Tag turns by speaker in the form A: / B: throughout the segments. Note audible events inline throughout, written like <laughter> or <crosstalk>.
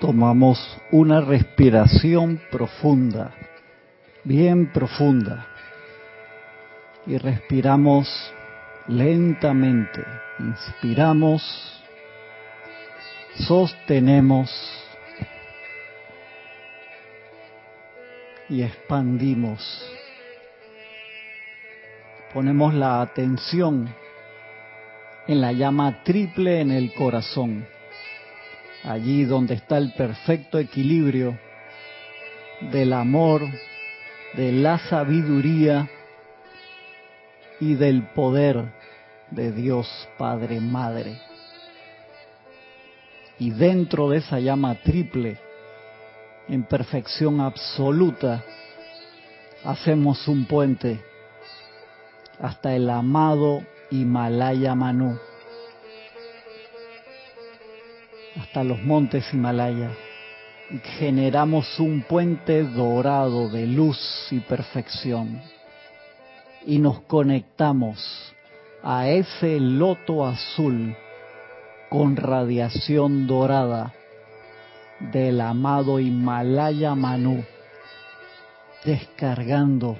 A: tomamos una respiración profunda, bien profunda, y respiramos lentamente. Inspiramos, sostenemos y expandimos. Ponemos la atención en la llama triple en el corazón allí donde está el perfecto equilibrio del amor, de la sabiduría y del poder de Dios Padre Madre. Y dentro de esa llama triple, en perfección absoluta, hacemos un puente hasta el amado Himalaya Manu hasta los montes Himalaya. Generamos un puente dorado de luz y perfección y nos conectamos a ese loto azul con radiación dorada del amado Himalaya Manu, descargando,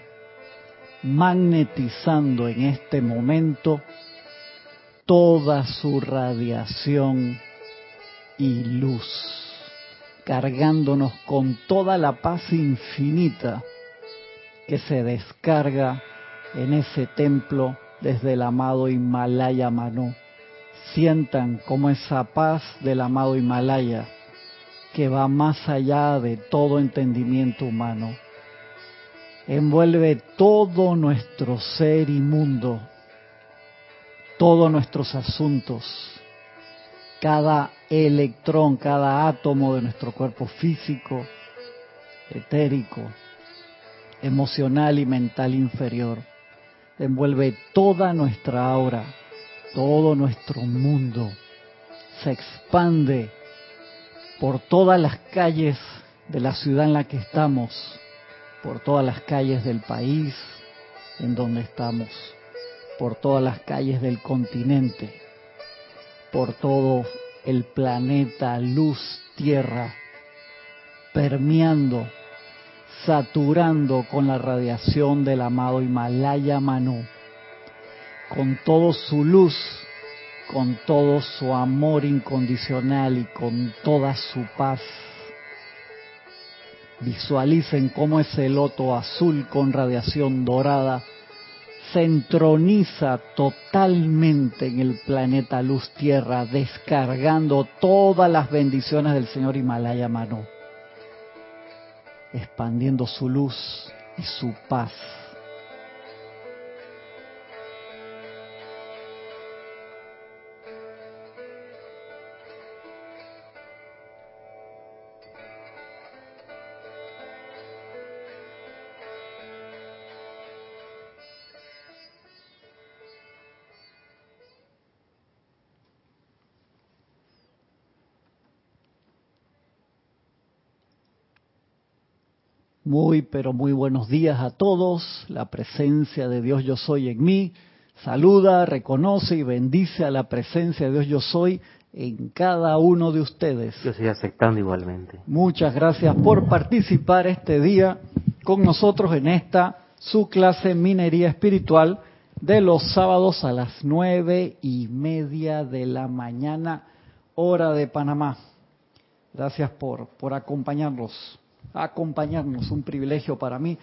A: magnetizando en este momento toda su radiación y luz, cargándonos con toda la paz infinita que se descarga en ese templo desde el amado Himalaya Manu. Sientan como esa paz del amado Himalaya, que va más allá de todo entendimiento humano, envuelve todo nuestro ser y mundo, todos nuestros asuntos, cada electrón, cada átomo de nuestro cuerpo físico, etérico, emocional y mental inferior. Envuelve toda nuestra aura, todo nuestro mundo. Se expande por todas las calles de la ciudad en la que estamos, por todas las calles del país en donde estamos, por todas las calles del continente por todo el planeta luz tierra, permeando, saturando con la radiación del amado Himalaya Manu, con todo su luz, con todo su amor incondicional y con toda su paz. Visualicen cómo ese loto azul con radiación dorada se entroniza totalmente en el planeta Luz Tierra, descargando todas las bendiciones del Señor Himalaya Manu, expandiendo su luz y su paz Muy, pero muy buenos días a todos. La presencia de Dios yo soy en mí. Saluda, reconoce y bendice a la presencia de Dios yo soy en cada uno de ustedes.
B: Yo estoy aceptando igualmente.
A: Muchas gracias por participar este día con nosotros en esta su clase Minería Espiritual de los sábados a las nueve y media de la mañana, hora de Panamá. Gracias por, por acompañarnos acompañarnos. Un privilegio para mí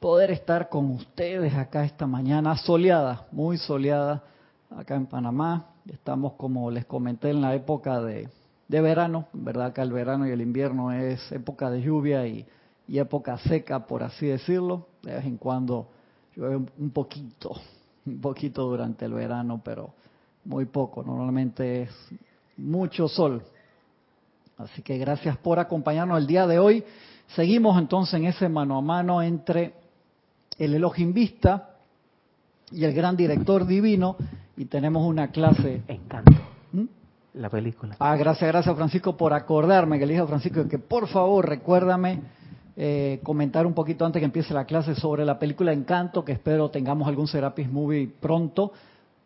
A: poder estar con ustedes acá esta mañana soleada, muy soleada acá en Panamá. Estamos, como les comenté, en la época de, de verano, ¿verdad? que el verano y el invierno es época de lluvia y, y época seca, por así decirlo. De vez en cuando llueve un poquito, <laughs> un poquito durante el verano, pero muy poco. Normalmente es mucho sol. Así que gracias por acompañarnos el día de hoy. Seguimos entonces en ese mano a mano entre el Elohim Vista y el gran director divino y tenemos una clase.
B: Encanto. ¿Mm? La película.
A: Ah, gracias, gracias Francisco por acordarme, que le dije a Francisco que por favor recuérdame eh, comentar un poquito antes que empiece la clase sobre la película Encanto, que espero tengamos algún Serapis Movie pronto.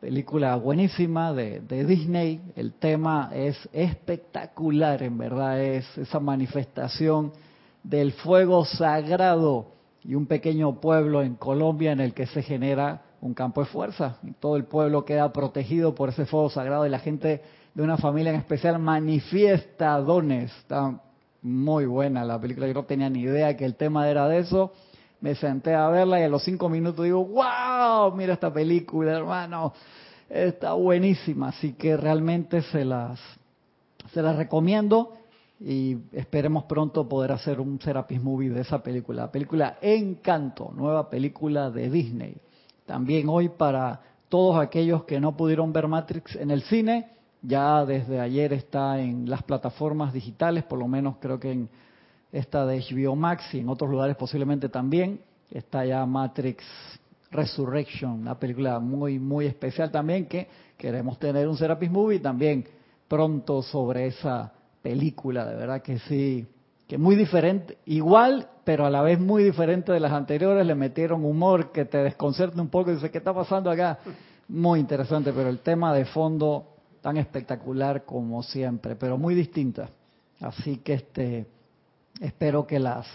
A: película buenísima de, de, Disney. El tema es espectacular, en verdad, es esa manifestación del fuego sagrado y un pequeño pueblo en Colombia en el que se genera un campo de fuerza. Y todo el pueblo queda protegido por ese fuego sagrado y la gente de una familia en especial manifiesta dones. Está muy buena la película, yo no tenía ni idea que el tema era de eso. Me senté a verla y a los cinco minutos digo, wow, mira esta película, hermano, está buenísima. Así que realmente se las, se las recomiendo y esperemos pronto poder hacer un Serapis Movie de esa película. La película Encanto, nueva película de Disney. También hoy para todos aquellos que no pudieron ver Matrix en el cine, ya desde ayer está en las plataformas digitales, por lo menos creo que en esta de HBO Max y en otros lugares posiblemente también. Está ya Matrix Resurrection, una película muy, muy especial también que queremos tener un Serapis Movie también pronto sobre esa película, de verdad que sí, que muy diferente, igual, pero a la vez muy diferente de las anteriores, le metieron humor que te desconcerta un poco y dices, ¿qué está pasando acá? <laughs> Muy interesante, pero el tema de fondo tan espectacular como siempre, pero muy distinta. Así que este espero que las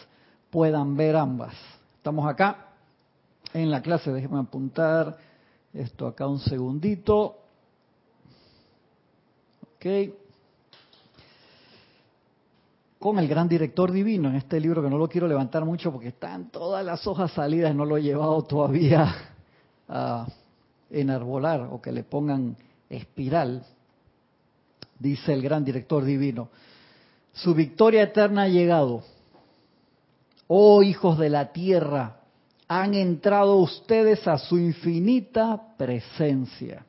A: puedan ver ambas. Estamos acá en la clase, déjenme apuntar esto acá un segundito. Ok con el gran director divino en este libro que no lo quiero levantar mucho porque están todas las hojas salidas, no lo he llevado todavía <laughs> a enarbolar o que le pongan espiral, dice el gran director divino. Su victoria eterna ha llegado. Oh hijos de la tierra, han entrado ustedes a su infinita presencia,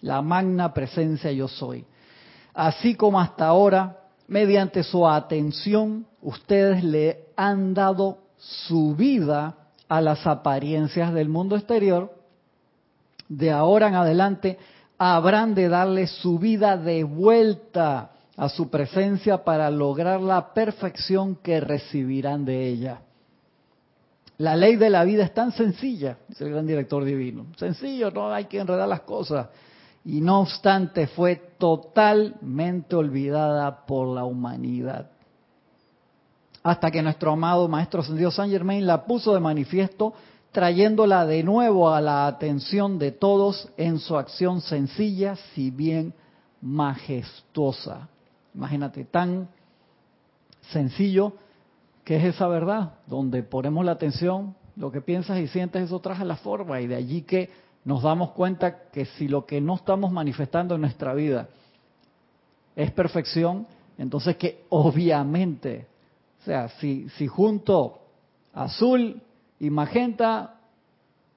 A: la magna presencia yo soy. Así como hasta ahora mediante su atención, ustedes le han dado su vida a las apariencias del mundo exterior, de ahora en adelante habrán de darle su vida de vuelta a su presencia para lograr la perfección que recibirán de ella. La ley de la vida es tan sencilla, dice el gran director divino. Sencillo, no hay que enredar las cosas y no obstante fue totalmente olvidada por la humanidad. Hasta que nuestro amado Maestro Ascendido San Germain la puso de manifiesto, trayéndola de nuevo a la atención de todos en su acción sencilla, si bien majestuosa. Imagínate, tan sencillo que es esa verdad, donde ponemos la atención, lo que piensas y sientes, eso traje la forma, y de allí que nos damos cuenta que si lo que no estamos manifestando en nuestra vida es perfección, entonces que obviamente, o sea, si, si junto azul y magenta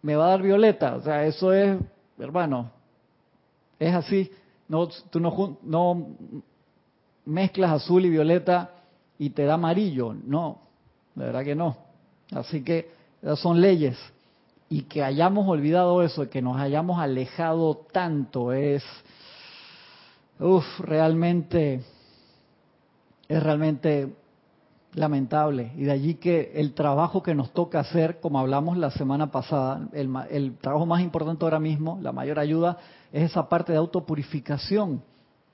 A: me va a dar violeta, o sea, eso es, hermano, es así, no, tú no, no mezclas azul y violeta y te da amarillo, no, de verdad que no. Así que son leyes y que hayamos olvidado eso, que nos hayamos alejado tanto, es, realmente, es realmente lamentable. Y de allí que el trabajo que nos toca hacer, como hablamos la semana pasada, el, el trabajo más importante ahora mismo, la mayor ayuda, es esa parte de autopurificación.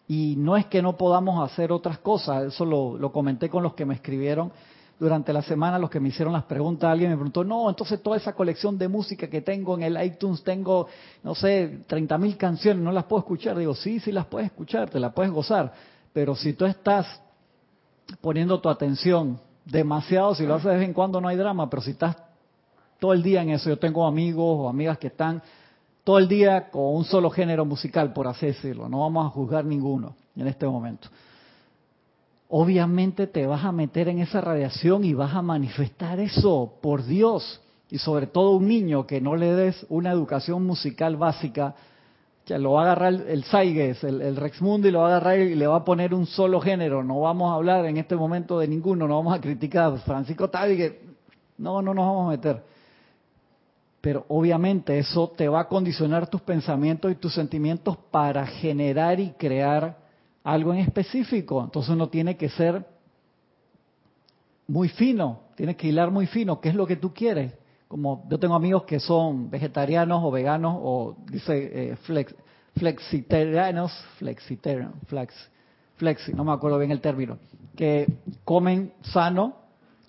A: Y no es que no podamos hacer otras cosas, eso lo comenté con los que me escribieron durante la semana los que me hicieron las preguntas, alguien me preguntó, no, entonces toda esa colección de música que tengo en el iTunes, tengo, no sé, 30 mil canciones, no las puedo escuchar. Digo, sí, sí las puedes escuchar, te las puedes gozar, pero si tú estás poniendo tu atención demasiado, si lo haces de vez en cuando no hay drama, pero si estás todo el día en eso, yo tengo amigos o amigas que están todo el día con un solo género musical, por así decirlo, no vamos a juzgar ninguno en este momento obviamente te vas a meter en esa radiación y vas a manifestar eso por Dios. Y sobre todo un niño que no le des una educación musical básica, que lo va a agarrar el Saiges, el, el Rex Mundi, lo va a agarrar y le va a poner un solo género. No vamos a hablar en este momento de ninguno, no vamos a criticar. Francisco Tavi, no, no nos vamos a meter. Pero obviamente eso te va a condicionar tus pensamientos y tus sentimientos para generar y crear algo en específico. Entonces uno tiene que ser muy fino, tiene que hilar muy fino. ¿Qué es lo que tú quieres? como yo tengo amigos que son vegetarianos o veganos o dice eh, flex, flexitarianos, flexitarianos, flex, flexi, no me acuerdo bien el término, que comen sano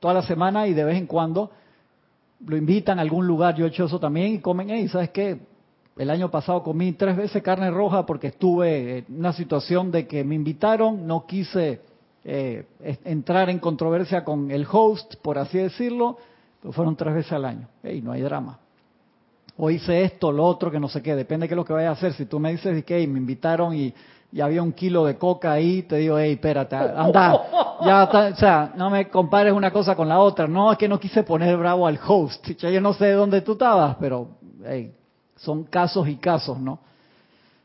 A: toda la semana y de vez en cuando lo invitan a algún lugar, yo he hecho eso también y comen, hey, ¿sabes qué? El año pasado comí tres veces carne roja porque estuve en una situación de que me invitaron, no quise eh, entrar en controversia con el host, por así decirlo, pero fueron tres veces al año. Hey, no hay drama. O hice esto, lo otro, que no sé qué, depende de qué es lo que vaya a hacer. Si tú me dices que hey, me invitaron y, había un kilo de coca ahí, te digo, hey, espérate, anda, ya, o sea, no me compares una cosa con la otra. No, es que no quise poner bravo al host. Yo no sé dónde tú estabas, pero hey, son casos y casos, ¿no?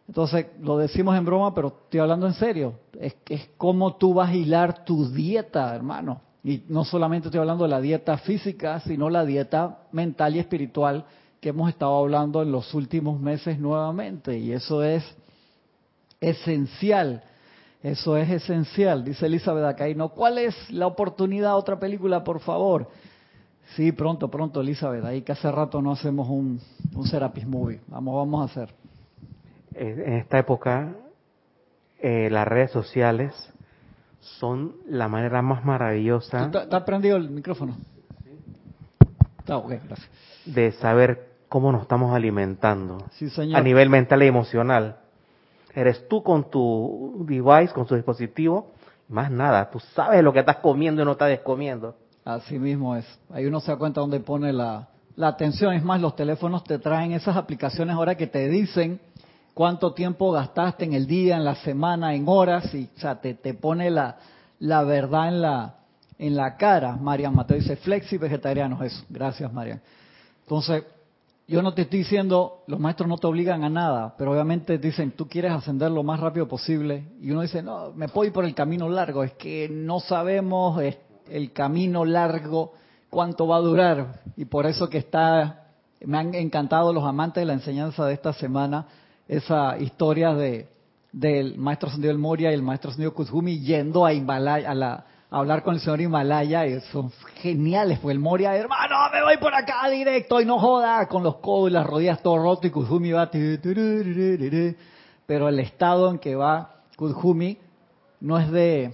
A: Entonces, lo decimos en broma, pero estoy hablando en serio. Es, es cómo tú vas a hilar tu dieta, hermano. Y no solamente estoy hablando de la dieta física, sino la dieta mental y espiritual que hemos estado hablando en los últimos meses nuevamente. Y eso es esencial. Eso es esencial, dice Elizabeth Acaino. ¿Cuál es la oportunidad? Otra película, por favor. Sí, pronto, pronto, Elizabeth. Ahí que hace rato no hacemos un, un Serapis Movie. Vamos, vamos a hacer.
B: En esta época eh, las redes sociales son la manera más maravillosa.
A: ¿Está prendido el micrófono? Está ok, gracias.
B: De saber cómo nos estamos alimentando a nivel mental y emocional. Eres tú con tu device, con tu dispositivo, más nada. Tú sabes lo que estás comiendo y no estás comiendo.
A: Así mismo es. Ahí uno se da cuenta dónde pone la, la atención. Es más, los teléfonos te traen esas aplicaciones ahora que te dicen cuánto tiempo gastaste en el día, en la semana, en horas, y o sea, te, te pone la, la verdad en la, en la cara. Marian Mateo dice, flexi vegetarianos, eso. Gracias, Marian. Entonces, yo no te estoy diciendo, los maestros no te obligan a nada, pero obviamente dicen, tú quieres ascender lo más rápido posible, y uno dice, no, me puedo ir por el camino largo, es que no sabemos el camino largo cuánto va a durar, y por eso que está, me han encantado los amantes de la enseñanza de esta semana, esa historia de del maestro Sandio del Moria y el maestro Sandio Kuzumi yendo a Himalaya, a, la, hablar con el señor Himalaya, y son geniales, pues el Moria, hermano, me voy por acá directo y no joda, con los codos y las rodillas todo roto y Kuzumi va, pero el estado en que va Kuzumi no es de,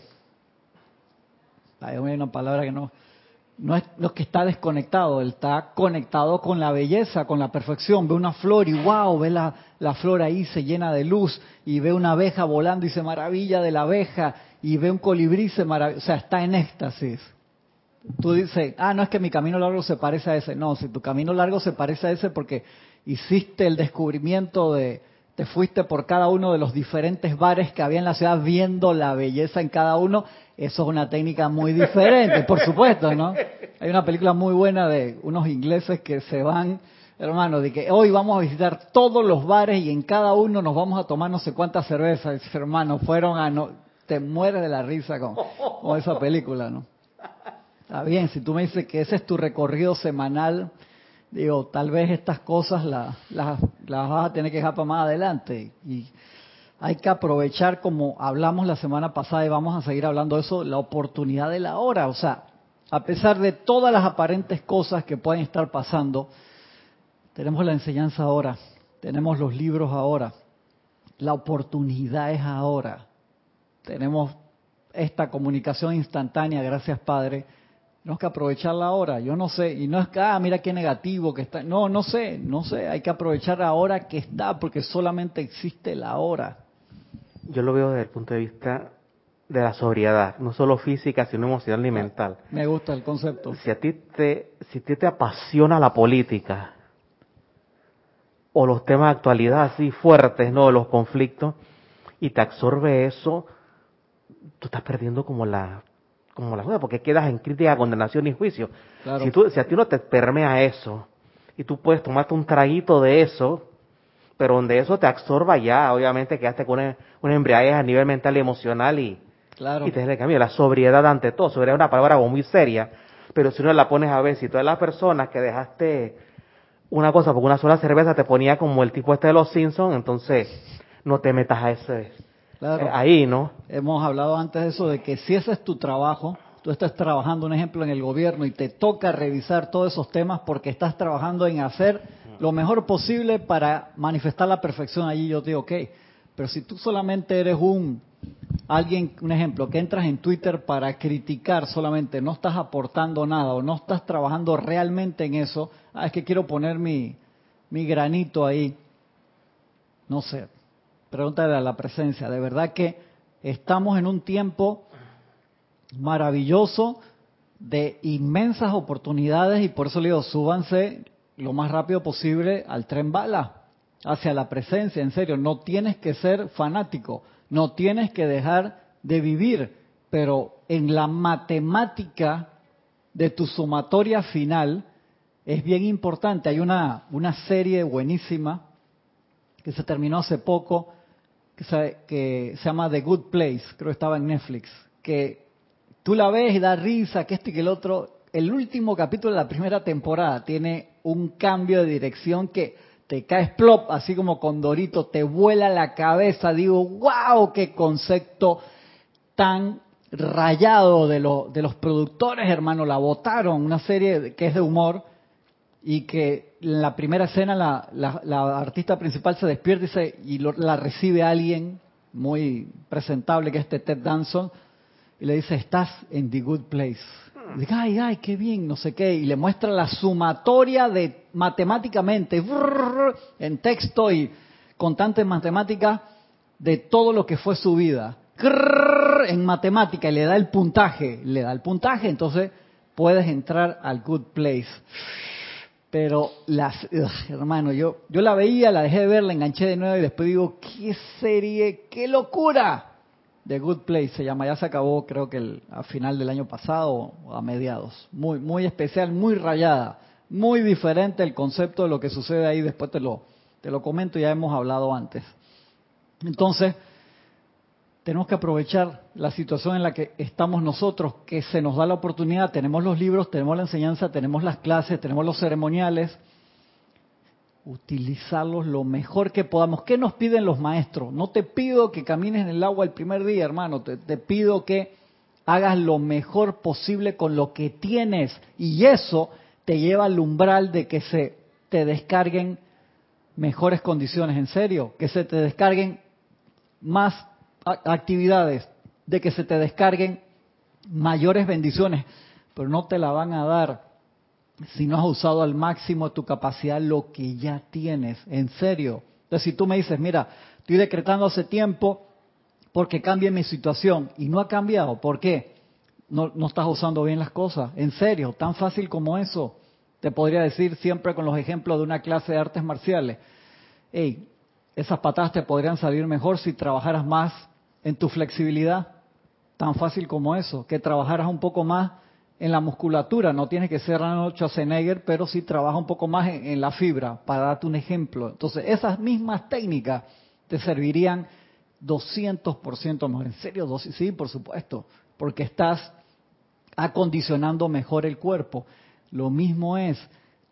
A: hay una palabra que no, no es lo que está desconectado, él está conectado con la belleza, con la perfección. Ve una flor y wow, ve la, la flor ahí se llena de luz y ve una abeja volando y se maravilla de la abeja y ve un colibrí se maravilla, o sea, está en éxtasis. Tú dices, ah, no es que mi camino largo se parece a ese. No, si tu camino largo se parece a ese porque hiciste el descubrimiento de, te fuiste por cada uno de los diferentes bares que había en la ciudad viendo la belleza en cada uno eso es una técnica muy diferente, por supuesto, ¿no? Hay una película muy buena de unos ingleses que se van, hermano, de que hoy vamos a visitar todos los bares y en cada uno nos vamos a tomar no sé cuántas cervezas. hermano, fueron a... No, te mueres de la risa con, esa película, ¿no? Está bien, si tú me dices que ese es tu recorrido semanal, digo, tal vez estas cosas las, las, las vas a tener que dejar para más adelante. Y hay que aprovechar, como hablamos la semana pasada y vamos a seguir hablando de eso, la oportunidad de la hora. O sea, a pesar de todas las aparentes cosas que pueden estar pasando, tenemos la enseñanza ahora, tenemos los libros ahora, la oportunidad es ahora. Tenemos esta comunicación instantánea, gracias Padre. Tenemos que aprovecharla ahora. Yo no sé, y no es que, ah, mira qué negativo que está. No, no sé, no sé. Hay que aprovechar ahora que está, porque solamente existe la hora
B: yo lo veo desde el punto de vista de la sobriedad, no solo física, sino emocional y mental.
A: Me gusta el concepto.
B: Si a ti te, si a ti te apasiona la política o los temas de actualidad así fuertes, ¿no? Los conflictos, y te absorbe eso, tú estás perdiendo como la como la duda, porque quedas en crítica, condenación y juicio. Si, tú, si a ti no te permea eso, y tú puedes tomarte un traguito de eso, pero donde eso te absorba ya, obviamente quedaste con una, una embriaguez a nivel mental y emocional y,
A: claro.
B: y te el cambio. La sobriedad ante todo, sobriedad es una palabra muy seria, pero si uno la pones a ver, si todas las personas que dejaste una cosa porque una sola cerveza te ponía como el tipo este de los Simpsons, entonces no te metas a ese
A: eh,
B: ahí, ¿no?
A: Hemos hablado antes de eso, de que si ese es tu trabajo, tú estás trabajando, un ejemplo, en el gobierno y te toca revisar todos esos temas porque estás trabajando en hacer lo mejor posible para manifestar la perfección allí, yo te digo, ok, pero si tú solamente eres un alguien, un ejemplo, que entras en Twitter para criticar solamente, no estás aportando nada o no estás trabajando realmente en eso, ah, es que quiero poner mi, mi granito ahí. No sé, pregúntale a la presencia. De verdad que estamos en un tiempo maravilloso de inmensas oportunidades y por eso le digo, súbanse lo más rápido posible al tren bala, hacia la presencia, en serio, no tienes que ser fanático, no tienes que dejar de vivir, pero en la matemática de tu sumatoria final es bien importante. Hay una, una serie buenísima que se terminó hace poco, que se, que se llama The Good Place, creo que estaba en Netflix, que tú la ves y da risa, que este y que el otro. El último capítulo de la primera temporada tiene un cambio de dirección que te caes plop, así como con Dorito, te vuela la cabeza. Digo, wow, qué concepto tan rayado de, de los productores, hermano. La votaron, una serie que es de humor y que en la primera escena la, la, artista principal se despierta y, la recibe alguien muy presentable que es este Ted Danson y le dice, estás en the good place. Dice, ay, ay, qué bien, no sé qué. Y le muestra la sumatoria de matemáticamente, en texto y constante en matemática, de todo lo que fue su vida. En matemática y le da el puntaje, le da el puntaje, entonces puedes entrar al good place. Pero las, hermano, yo, yo la veía, la dejé de ver, la enganché de nuevo y después digo, qué serie, qué locura. The Good Place se llama, ya se acabó creo que el, a final del año pasado o a mediados. Muy, muy especial, muy rayada, muy diferente el concepto de lo que sucede ahí, después te lo, te lo comento, ya hemos hablado antes. Entonces, tenemos que aprovechar la situación en la que estamos nosotros, que se nos da la oportunidad, tenemos los libros, tenemos la enseñanza, tenemos las clases, tenemos los ceremoniales, utilizarlos lo mejor que podamos. ¿Qué nos piden los maestros? No te pido que camines en el agua el primer día, hermano, te, te pido que hagas lo mejor posible con lo que tienes. Y eso te lleva al umbral de que se te descarguen mejores condiciones, en serio, que se te descarguen más actividades, de que se te descarguen mayores bendiciones, pero no te la van a dar si no has usado al máximo tu capacidad lo que ya tienes, en serio. Entonces, si tú me dices, mira, estoy decretando hace tiempo porque cambie mi situación y no ha cambiado, ¿por qué? No, no estás usando bien las cosas, en serio, tan fácil como eso. Te podría decir siempre con los ejemplos de una clase de artes marciales. Hey, esas patadas te podrían salir mejor si trabajaras más en tu flexibilidad, tan fácil como eso, que trabajaras un poco más en la musculatura, no tienes que ser Arnold Schwarzenegger, pero sí trabaja un poco más en, la fibra, para darte un ejemplo. Entonces, esas mismas técnicas te servirían 200% mejor. ¿En serio? Sí, por supuesto, porque estás acondicionando mejor el cuerpo. Lo mismo es,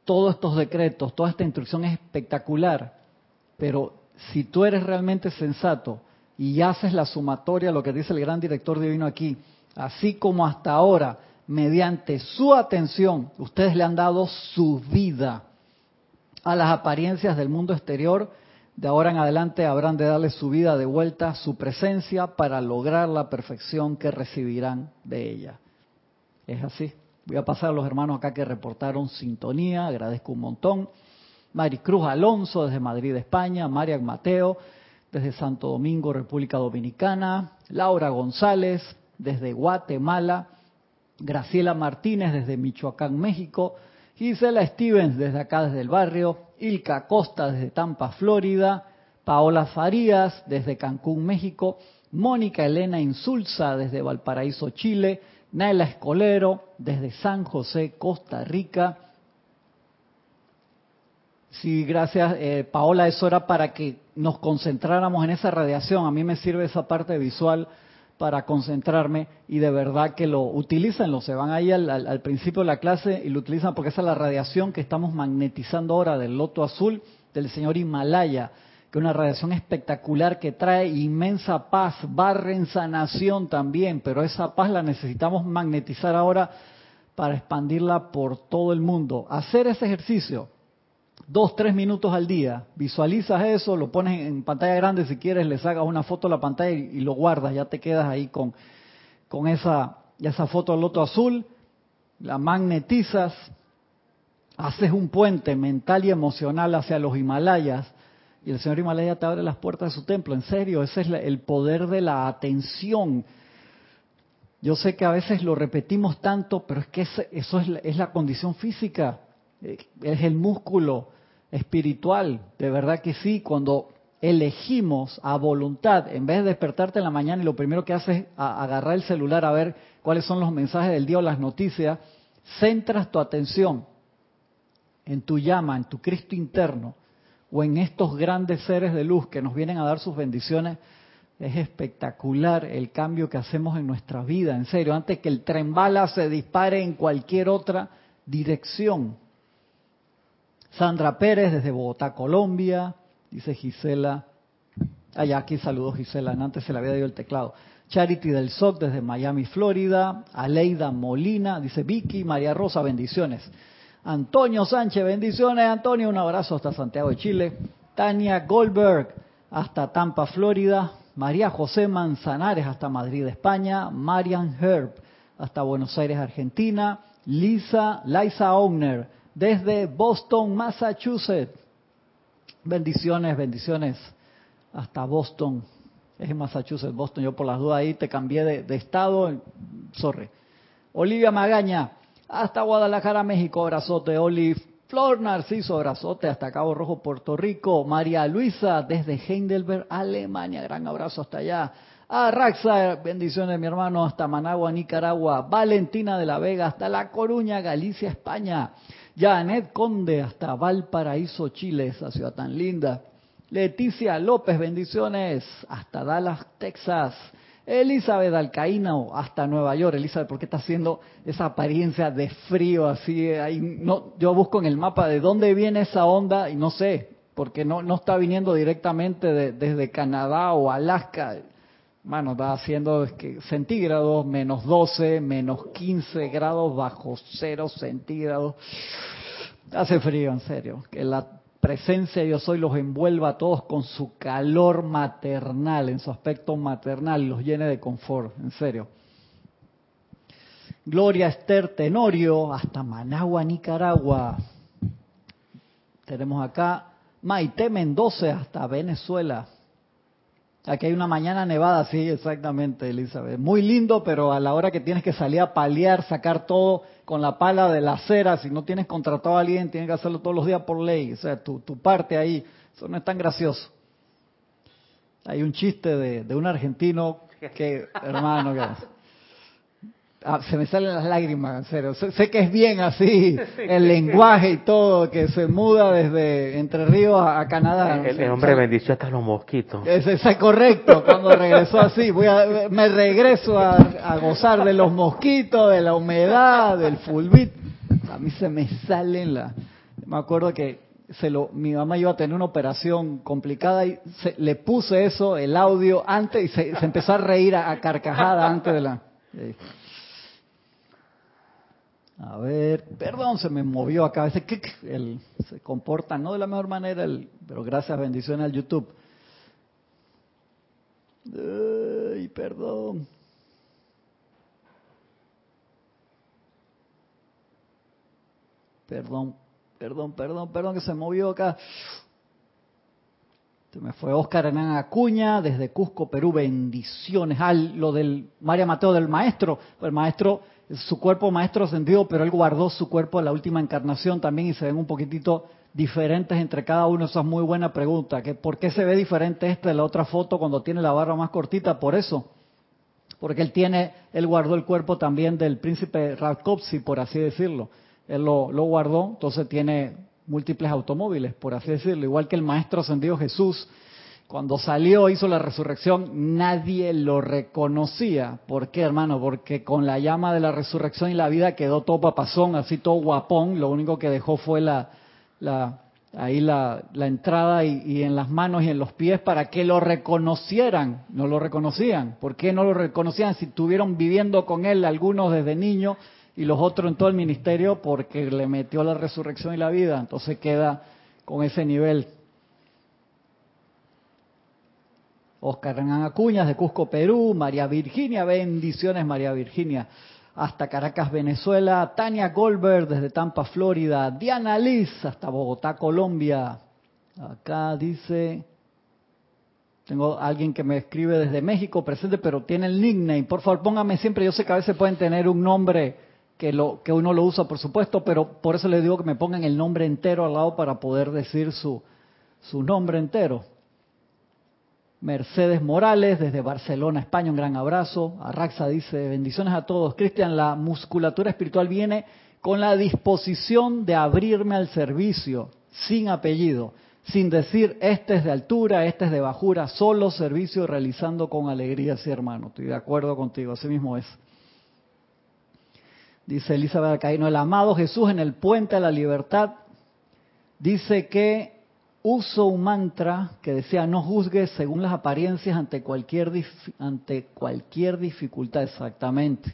A: todos estos decretos, toda esta instrucción es espectacular, pero si tú eres realmente sensato, y haces la sumatoria, lo que dice el gran director divino aquí, así como hasta ahora, mediante su atención, ustedes le han dado su vida a las apariencias del mundo exterior, de ahora en adelante habrán de darle su vida de vuelta, su presencia, para lograr la perfección que recibirán de ella. Es así. Voy a pasar a los hermanos acá que reportaron sintonía, agradezco un montón. Maricruz Alonso desde Madrid, España, Marian Mateo, desde Santo Domingo, República Dominicana, Laura González desde Guatemala, Graciela Martínez desde Michoacán, México, Gisela Stevens desde acá, desde el barrio, Ilka Costa desde Tampa, Florida, Paola Farías desde Cancún, México, Mónica Elena Insulza desde Valparaíso, Chile, Naila Escolero desde San José, Costa Rica, Sí, gracias, eh, Paola. Eso era para que nos concentráramos en esa radiación. A mí me sirve esa parte visual para concentrarme y de verdad que lo utilícenlo. Se van ahí al, principio de la clase y lo utilizan porque esa es la radiación que estamos magnetizando ahora del loto azul del señor Himalaya, que una radiación espectacular que trae inmensa paz, barre en sanación también, pero esa paz la necesitamos magnetizar ahora para expandirla por todo el mundo. Hacer ese ejercicio, dos, tres minutos al día, visualizas eso, lo pones en pantalla grande si quieres, le sacas una foto a la pantalla y, lo guardas, ya te quedas ahí con, con esa, esa foto al loto azul, la magnetizas, haces un puente mental y emocional hacia los Himalayas, y el señor Himalaya te abre las puertas de su templo. En serio, ese es el poder de la atención. Yo sé que a veces lo repetimos tanto, pero es que eso es la, condición física, es el músculo espiritual. De verdad que sí, cuando elegimos a voluntad, en vez de despertarte en la mañana y lo primero que haces es agarrar el celular a ver cuáles son los mensajes del día o las noticias, centras tu atención en tu llama, en tu Cristo interno, o en estos grandes seres de luz que nos vienen a dar sus bendiciones, es espectacular el cambio que hacemos en nuestra vida, en serio, antes que el tren bala se dispare en cualquier otra dirección. Sandra Pérez desde Bogotá, Colombia, dice Gisela. Allá aquí saludos Gisela, antes se le había dado el teclado. Charity del SOC desde Miami, Florida. Aleida Molina, dice Vicky, María Rosa, bendiciones. Antonio Sánchez, bendiciones Antonio, un abrazo hasta Santiago de Chile. Tania Goldberg, hasta Tampa, Florida. María José Manzanares, hasta Madrid, España. Marian Herb, hasta Buenos Aires, Argentina. Lisa, Liza Owner, desde Boston, Massachusetts. Bendiciones, bendiciones hasta Boston. Es en Massachusetts, Boston. Yo por las dudas ahí te cambié de, estado. Sorry. Olivia Magaña, hasta Guadalajara, México, abrazote. Olive Flor Narciso, abrazote hasta Cabo Rojo, Puerto Rico. María Luisa, desde Heidelberg, Alemania, gran abrazo hasta allá. A Raxa, bendiciones mi hermano, hasta Managua, Nicaragua. Valentina de la Vega, hasta La Coruña, Galicia, España. Janet Conde, hasta Valparaíso, Chile, esa ciudad tan linda. Leticia López, bendiciones, hasta Dallas, Texas. Elizabeth Alcaíno hasta Nueva York. Elizabeth, ¿por qué está haciendo esa apariencia de frío así? No, yo busco en el mapa de dónde viene esa onda y no sé, porque no, no está viniendo directamente desde Canadá o Alaska. Mano, está haciendo centígrados, menos 12, menos 15 grados bajo cero centígrados. Hace frío, en serio. Que la presencia yo soy los envuelva a todos con su calor maternal, en su aspecto maternal, los llene de confort, en serio. Gloria Esther Tenorio, hasta Managua, Nicaragua. Tenemos acá Maite Mendoza, hasta Venezuela. Aquí hay una mañana nevada, sí, exactamente, Elizabeth. Muy lindo, pero a la hora que tienes que salir a paliar, sacar todo con la pala de la acera, si no tienes contratado a alguien, tienes que hacerlo todos los días por ley. O sea, tu, tu parte ahí, eso no es tan gracioso. Hay un chiste de, de un argentino que, hermano, que Ah, se me salen las lágrimas, en serio. Sé, que es bien así, <laughs> el lenguaje y todo, que se muda desde Entre Ríos a, Canadá.
B: El, hombre bendició hasta los mosquitos.
A: Es, es, correcto, cuando regresó así. Voy a, me regreso a, gozar de los mosquitos, de la humedad, del fulbit. A mí se me salen la... Me acuerdo que se lo, mi mamá iba a tener una operación complicada y se, le puse eso, el audio, antes y se, se empezó a reír a, carcajada antes de la... A ver, perdón, se me movió acá. Ese el, se comporta no de la mejor manera, el, pero gracias, bendiciones al YouTube. Ay, perdón. Perdón, perdón, perdón, perdón que se movió acá. Se me fue Oscar Hernán Acuña desde Cusco, Perú. Bendiciones. Ah, lo del María Mateo del maestro. El maestro su cuerpo maestro ascendido, pero él guardó su cuerpo en la última encarnación también y se ven un poquitito diferentes entre cada uno. Esa es muy buena pregunta. Que ¿Por qué se ve diferente esta de la otra foto cuando tiene la barba más cortita? Por eso. Porque él tiene, él guardó el cuerpo también del príncipe Rakovsky, por así decirlo. Él lo, lo guardó, entonces tiene múltiples automóviles, por así decirlo. Igual que el maestro ascendido Jesús, cuando salió, hizo la resurrección, nadie lo reconocía. ¿Por qué, hermano? Porque con la llama de la resurrección y la vida quedó todo papazón, así todo guapón. Lo único que dejó fue la, ahí la, la entrada y, y, en las manos y en los pies para que lo reconocieran. No lo reconocían. ¿Por qué no lo reconocían si estuvieron viviendo con él algunos desde niño y los otros en todo el ministerio? Porque le metió la resurrección y la vida. Entonces queda con ese nivel. Oscar Hernán Acuñas de Cusco, Perú, María Virginia, bendiciones María Virginia, hasta Caracas, Venezuela, Tania Goldberg desde Tampa, Florida, Diana Liz hasta Bogotá, Colombia. Acá dice, tengo alguien que me escribe desde México presente, pero tiene el nickname. Por favor, póngame siempre, yo sé que a veces pueden tener un nombre que, lo, que uno lo usa, por supuesto, pero por eso les digo que me pongan el nombre entero al lado para poder decir su, su nombre entero. Mercedes Morales, desde Barcelona, España, un gran abrazo. Arraxa dice, bendiciones a todos. Cristian, la musculatura espiritual viene con la disposición de abrirme al servicio, sin apellido, sin decir, este es de altura, este es de bajura, solo servicio realizando con alegría, sí hermano. Estoy de acuerdo contigo, así mismo es. Dice Elizabeth Alcaíno, el amado Jesús en el puente a la libertad dice que uso un mantra que decía no juzgues según las apariencias ante cualquier ante cualquier dificultad exactamente.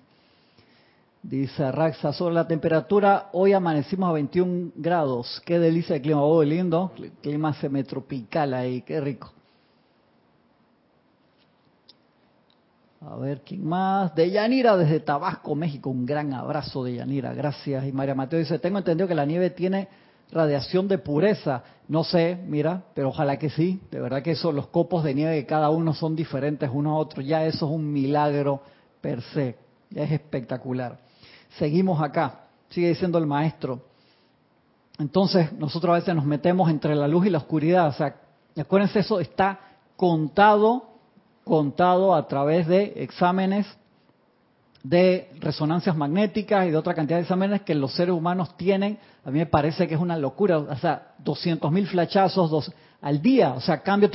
A: Dice Raxa sobre la temperatura hoy amanecimos a 21 grados. Qué delicia de clima. Oh lindo. Clima semitropical ahí qué rico a ver quién más de Yanira desde Tabasco México un gran abrazo de Yanira gracias y María Mateo dice tengo entendido que la nieve tiene radiación de pureza. No sé, mira, pero ojalá que sí. De verdad que eso, los copos de nieve de cada uno son diferentes uno a otro. Ya eso es un milagro per se. Ya es espectacular. Seguimos acá. Sigue diciendo el maestro. Entonces, nosotros a veces nos metemos entre la luz y la oscuridad. O sea, acuérdense, eso está contado, contado a través de exámenes de resonancias magnéticas y de otra cantidad de exámenes que los seres humanos tienen, a mí me parece que es una locura, o sea, 200.000 mil flachazos al día, o sea, cambio,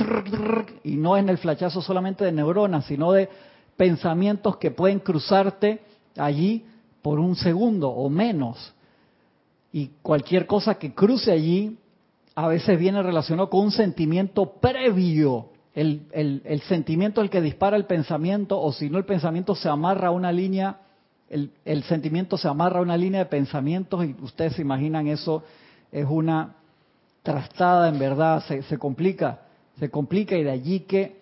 A: y no en el flachazo solamente de neuronas, sino de pensamientos que pueden cruzarte allí por un segundo o menos. Y cualquier cosa que cruce allí a veces viene relacionado con un sentimiento previo el, sentimiento el que dispara el pensamiento, o si no, el pensamiento se amarra a una línea, el, el sentimiento se amarra a una línea de pensamientos, y ustedes se imaginan eso, es una trastada en verdad, se, se complica, se complica, y de allí que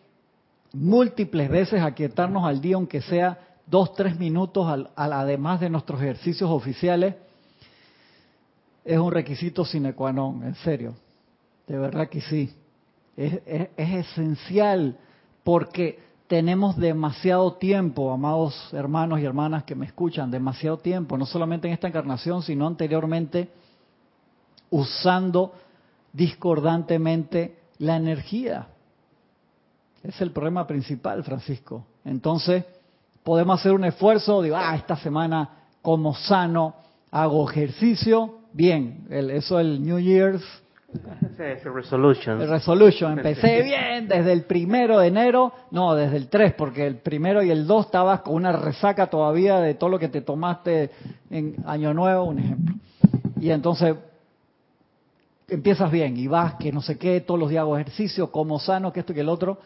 A: múltiples veces aquietarnos al día, aunque sea dos, tres minutos, al, al, además de nuestros ejercicios oficiales, es un requisito sine qua non, en serio, de verdad que sí. Es, esencial porque tenemos demasiado tiempo, amados hermanos y hermanas que me escuchan, demasiado tiempo, no solamente en esta encarnación, sino anteriormente, usando discordantemente la energía. Es el problema principal, Francisco. Entonces, podemos hacer un esfuerzo, digo, ah, esta semana como sano, hago ejercicio, bien, el, eso el New Year's
B: resolution.
A: El resolution. Empecé bien desde el primero de enero, no, desde el 3, porque el primero y el 2 estabas con una resaca todavía de todo lo que te tomaste en Año Nuevo, un ejemplo. Y entonces empiezas bien y vas que no sé qué, todos los días hago ejercicio, como sano, que esto y que el otro,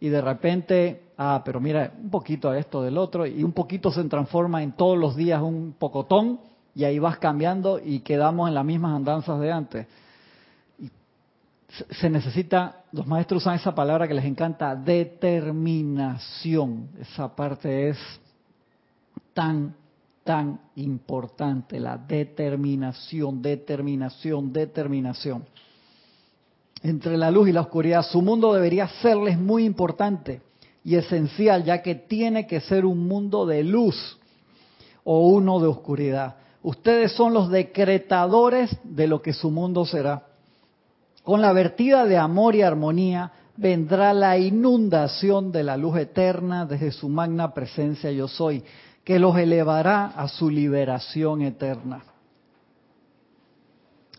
A: y de repente, ah, pero mira, un poquito a esto del otro, y un poquito se transforma en todos los días un pocotón, y ahí vas cambiando y quedamos en las mismas andanzas de antes se necesita, los maestros usan esa palabra que les encanta, determinación. Esa parte es tan, tan importante, la determinación, determinación, determinación. Entre la luz y la oscuridad, su mundo debería serles muy importante y esencial, ya que tiene que ser un mundo de luz o uno de oscuridad. Ustedes son los decretadores de lo que su mundo será. Con la vertida de amor y armonía vendrá la inundación de la luz eterna desde su magna presencia yo soy, que los elevará a su liberación eterna.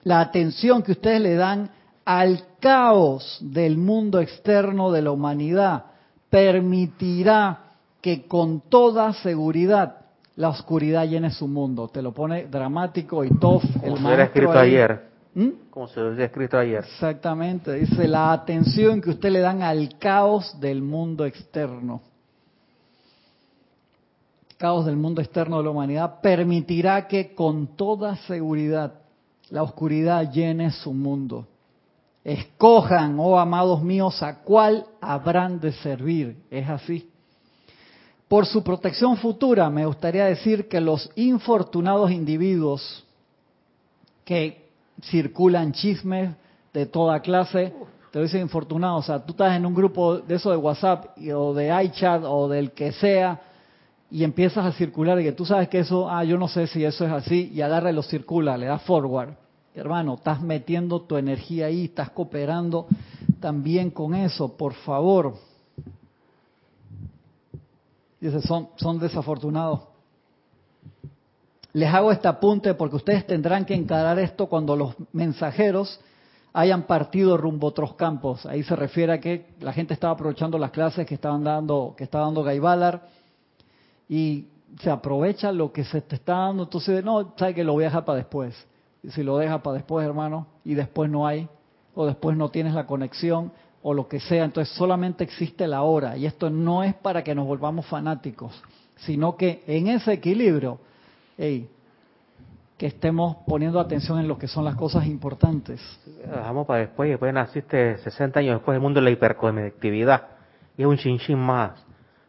A: La atención que ustedes le dan al caos del mundo externo de la humanidad permitirá que con toda seguridad la oscuridad llene su mundo. Te lo pone dramático y tof
B: el maestro escrito ayer ¿Mm? Como se lo había escrito ayer.
A: Exactamente, dice la atención que usted le dan al caos del mundo externo. Caos del mundo externo de la humanidad permitirá que con toda seguridad la oscuridad llene su mundo. Escojan, oh amados míos, a cuál habrán de servir. Es así. Por su protección futura, me gustaría decir que los infortunados individuos que circulan chismes de toda clase, te dicen infortunado, o sea, tú estás en un grupo de eso de WhatsApp o de iChat o del que sea y empiezas a circular y que tú sabes que eso, ah, yo no sé si eso es así y agarra y lo circula, le da forward. Hermano, estás metiendo tu energía ahí, estás cooperando también con eso, por favor. Dice, son, son desafortunados. Les hago este apunte porque ustedes tendrán que encarar esto cuando los mensajeros hayan partido rumbo a otros campos. Ahí se refiere a que la gente estaba aprovechando las clases que estaban dando, que estaba dando Gaibalar y se aprovecha lo que se te está dando. Entonces, no, sabe que lo voy a dejar para después. Y si lo deja para después, hermano, y después no hay, o después no tienes la conexión, o lo que sea, entonces solamente existe la hora. Y esto no es para que nos volvamos fanáticos, sino que en ese equilibrio que estemos poniendo atención en lo que son las cosas importantes.
B: Vamos para después, y después naciste 60 años después del mundo de la hiperconectividad. Y es un chinchín más,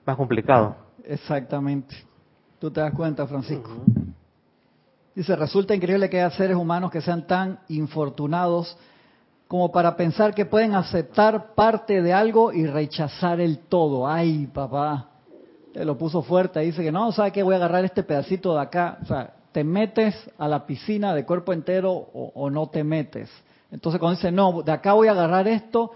B: más complicado.
A: Exactamente. Tú te das cuenta, Francisco. Dice, resulta increíble que haya seres humanos que sean tan infortunados como para pensar que pueden aceptar parte de algo y rechazar el todo. Ay, papá, te lo puso fuerte, dice que no, ¿sabe qué? Voy a agarrar este pedacito de acá. O sea, ¿te metes a la piscina de cuerpo entero o, no te metes? Entonces cuando dice, no, de acá voy a agarrar esto,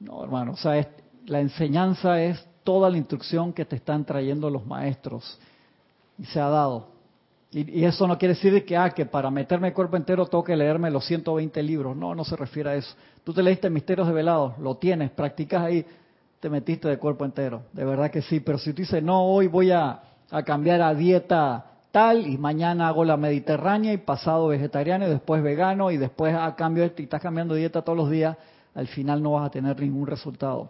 A: no, hermano, o sea, la enseñanza es toda la instrucción que te están trayendo los maestros. Y se ha dado. Y, eso no quiere decir que, ah, que para meterme el cuerpo entero tengo que leerme los 120 libros. No, no se refiere a eso. Tú te leíste Misterios de Velados, lo tienes, practicas ahí te metiste de cuerpo entero, de verdad que sí, pero si tú dices, no, hoy voy a, cambiar a dieta tal y mañana hago la mediterránea y pasado vegetariano y después vegano y después a cambio y estás cambiando dieta todos los días, al final no vas a tener ningún resultado.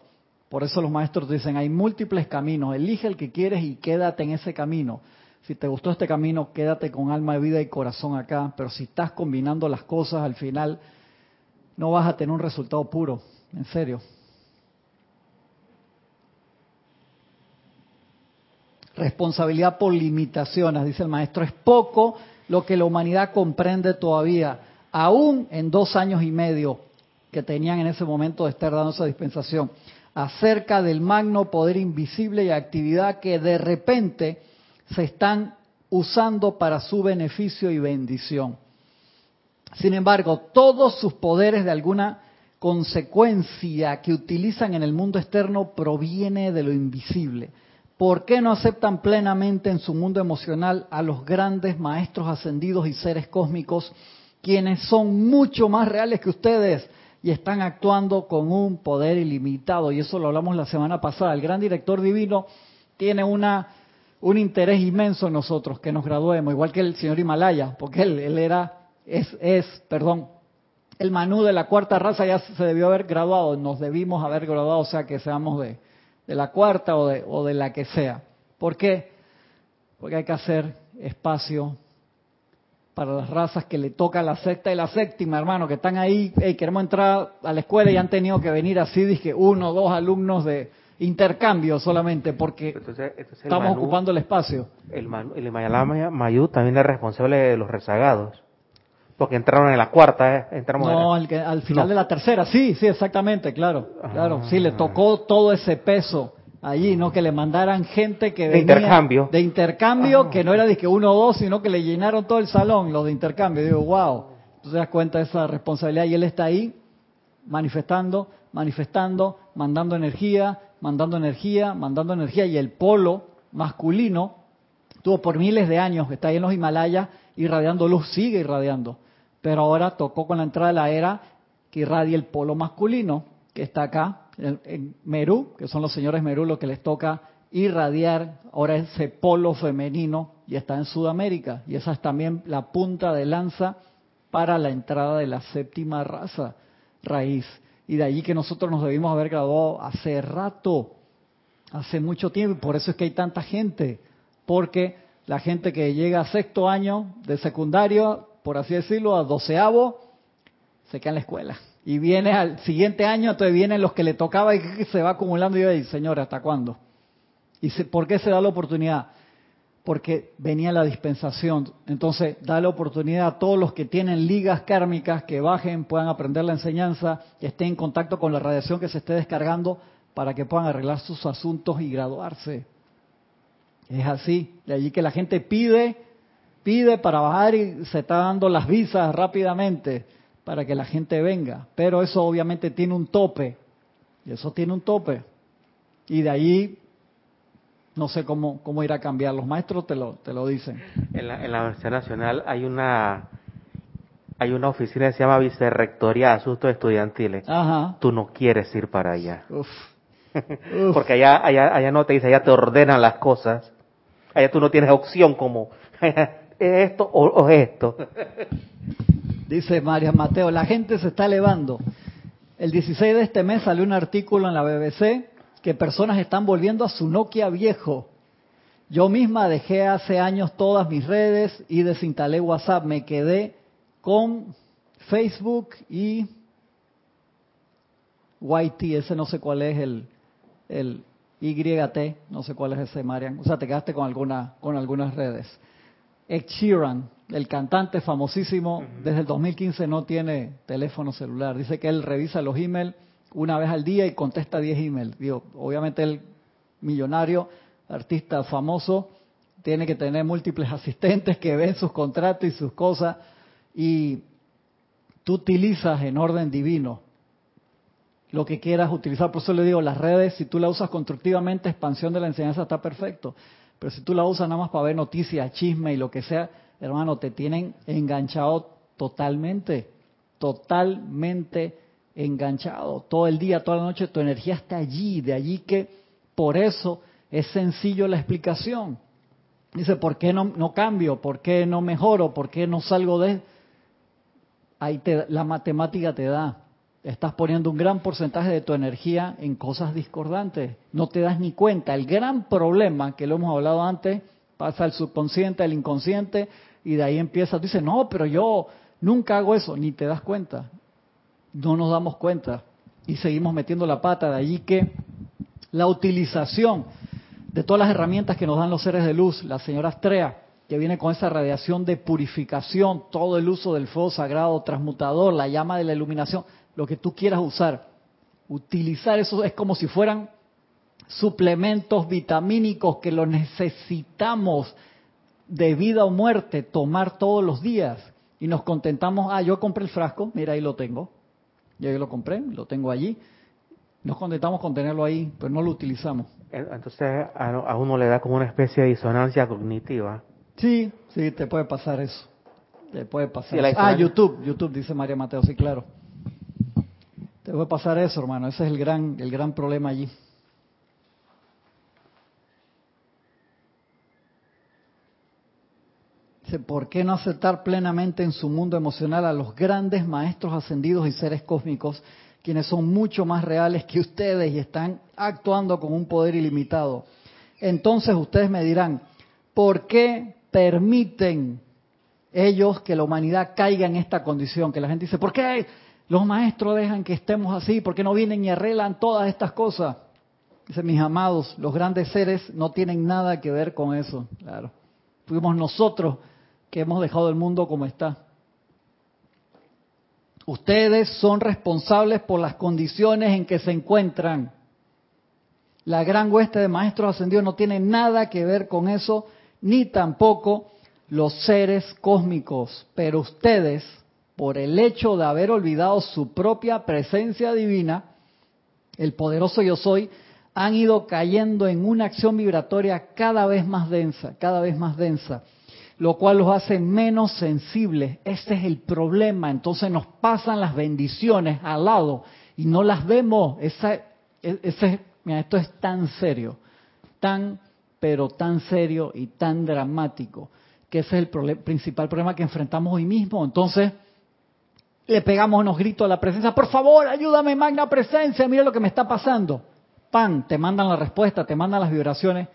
A: Por eso los maestros dicen, hay múltiples caminos, elige el que quieres y quédate en ese camino. Si te gustó este camino, quédate con alma, vida y corazón acá, pero si estás combinando las cosas, al final no vas a tener un resultado puro, en serio. Responsabilidad por limitaciones, dice el maestro. Es poco lo que la humanidad comprende todavía, aún en dos años y medio que tenían en ese momento de estar dando esa dispensación, acerca del magno poder invisible y actividad que de repente se están usando para su beneficio y bendición. Sin embargo, todos sus poderes de alguna consecuencia que utilizan en el mundo externo proviene de lo invisible. ¿Por qué no aceptan plenamente en su mundo emocional a los grandes maestros ascendidos y seres cósmicos, quienes son mucho más reales que ustedes y están actuando con un poder ilimitado? Y eso lo hablamos la semana pasada. El gran director divino tiene una, un interés inmenso en nosotros, que nos graduemos, igual que el señor Himalaya, porque él, él era, es, es, perdón, el Manú de la cuarta raza ya se debió haber graduado, nos debimos haber graduado, o sea que seamos de de la cuarta o de, o de la que sea. ¿Por qué? Porque hay que hacer espacio para las razas que le toca la sexta y la séptima, hermano, que están ahí, hey, queremos entrar a la escuela y han tenido que venir así, dije, uno o dos alumnos de intercambio solamente, porque estamos ocupando el espacio.
B: El, el Mayú también es responsable de los rezagados. Porque entraron en la cuarta, ¿eh? Entramos
A: no, al final de la tercera, sí, sí, exactamente, claro, claro. Sí, le tocó todo ese peso allí, ¿no? Que le mandaran gente que
B: venía... De intercambio.
A: De intercambio, que no era de que uno o dos, sino que le llenaron todo el salón, los de intercambio. digo, wow, tú te das cuenta de esa responsabilidad y él está ahí manifestando, manifestando, mandando energía, mandando energía, mandando energía y el polo masculino tuvo por miles de años, está ahí en los Himalayas, irradiando luz, sigue irradiando pero ahora tocó con la entrada de la era que irradia el polo masculino, que está acá, en, Merú, que son los señores Merú los que les toca irradiar ahora ese polo femenino y está en Sudamérica. Y esa es también la punta de lanza para la entrada de la séptima raza raíz. Y de allí que nosotros nos debimos haber graduado hace rato, hace mucho tiempo, y por eso es que hay tanta gente, porque la gente que llega a sexto año de secundario, por así decirlo, a doceavo, se queda en la escuela. Y viene al siguiente año, entonces vienen los que le tocaba y se va acumulando. Y yo señor, ¿hasta cuándo? ¿Y por qué se da la oportunidad? Porque venía la dispensación. Entonces, da la oportunidad a todos los que tienen ligas kármicas que bajen, puedan aprender la enseñanza, que estén en contacto con la radiación que se esté descargando para que puedan arreglar sus asuntos y graduarse. Es así. De allí que la gente pide, pide para bajar y se está dando las visas rápidamente para que la gente venga. Pero eso obviamente tiene un tope. Y eso tiene un tope. Y de ahí no sé cómo, cómo ir a cambiar. Los maestros te lo, te lo dicen.
B: En la, en la Universidad Nacional hay una hay una oficina que se llama Vicerrectoría de Asuntos Estudiantiles.
A: Ajá.
B: Tú no quieres ir para allá. <laughs> Porque allá, allá, allá no te dice, allá te ordenan las cosas. Allá tú no tienes opción como, <laughs> ¿es esto o, esto?
A: Dice María Mateo, la gente se está elevando. El 16 de este mes salió un artículo en la BBC que personas están volviendo a su Nokia viejo. Yo misma dejé hace años todas mis redes y desinstalé WhatsApp. Me quedé con Facebook y YT, ese no sé cuál es el, el YT, no sé cuál es ese, Marian. O sea, te quedaste con, alguna, con algunas redes. Ed Sheeran, el cantante famosísimo, desde el 2015 no tiene teléfono celular. Dice que él revisa los emails una vez al día y contesta 10 emails. Digo, obviamente el millonario, artista famoso, tiene que tener múltiples asistentes que ven sus contratos y sus cosas y tú utilizas en orden divino lo que quieras utilizar. Por eso le digo, las redes, si tú la usas constructivamente, expansión de la enseñanza está perfecto. Pero si tú la usas nada más para ver noticias, chisme y lo que sea, hermano, te tienen enganchado totalmente, totalmente enganchado. Todo el día, toda la noche, tu energía está allí. De allí que por eso es sencillo la explicación. Dice, ¿por qué no, cambio? ¿Por qué no mejoro? ¿Por qué no salgo de...? Ahí te, la matemática te da. Estás poniendo un gran porcentaje de tu energía en cosas discordantes. No te das ni cuenta. El gran problema, que lo hemos hablado antes, pasa al subconsciente, al inconsciente, y de ahí empieza. Dice, no, pero yo nunca hago eso. Ni te das cuenta no nos damos cuenta y seguimos metiendo la pata. De allí que la utilización de todas las herramientas que nos dan los seres de luz, la señora Astrea, que viene con esa radiación de purificación, todo el uso del fuego sagrado, transmutador, la llama de la iluminación, lo que tú quieras usar. Utilizar eso es como si fueran suplementos vitamínicos que lo necesitamos de vida o muerte tomar todos los días. Y nos contentamos, ah, yo compré el frasco, mira ahí lo tengo. Ya yo lo compré, lo tengo allí. Nos contentamos con tenerlo ahí, pero no lo utilizamos.
B: Entonces a, uno le da como una especie de disonancia cognitiva.
A: Sí, sí, te puede pasar eso. Te puede pasar. Ah, YouTube, YouTube, dice María Mateo, sí, claro. Te puede pasar eso, hermano. Ese es el gran, el gran problema allí. ¿por qué no aceptar plenamente en su mundo emocional a los grandes maestros ascendidos y seres cósmicos, quienes son mucho más reales que ustedes y están actuando con un poder ilimitado? Entonces ustedes me dirán, ¿por qué permiten ellos que la humanidad caiga en esta condición? Que la gente dice, ¿por qué los maestros dejan que estemos así? ¿Por qué no vienen y arreglan todas estas cosas? Dice, mis amados, los grandes seres no tienen nada que ver con eso. Claro. Fuimos nosotros que hemos dejado el mundo como está. Ustedes son responsables por las condiciones en que se encuentran. La gran hueste de maestros ascendidos no tiene nada que ver con eso, ni tampoco los seres cósmicos. Pero ustedes, por el hecho de haber olvidado su propia presencia divina, el poderoso yo soy, han ido cayendo en una acción vibratoria cada vez más densa, cada vez más densa lo cual los hace menos sensibles. Ese es el problema. Entonces nos pasan las bendiciones al lado y no las vemos. Esa, e, ese, mira, esto es tan serio, tan, pero tan serio y tan dramático, que ese es el principal problema que enfrentamos hoy mismo. Entonces, le pegamos unos gritos a la presencia, por favor, ayúdame, magna presencia, mira lo que me está pasando. Pan, te mandan la respuesta, te mandan las vibraciones,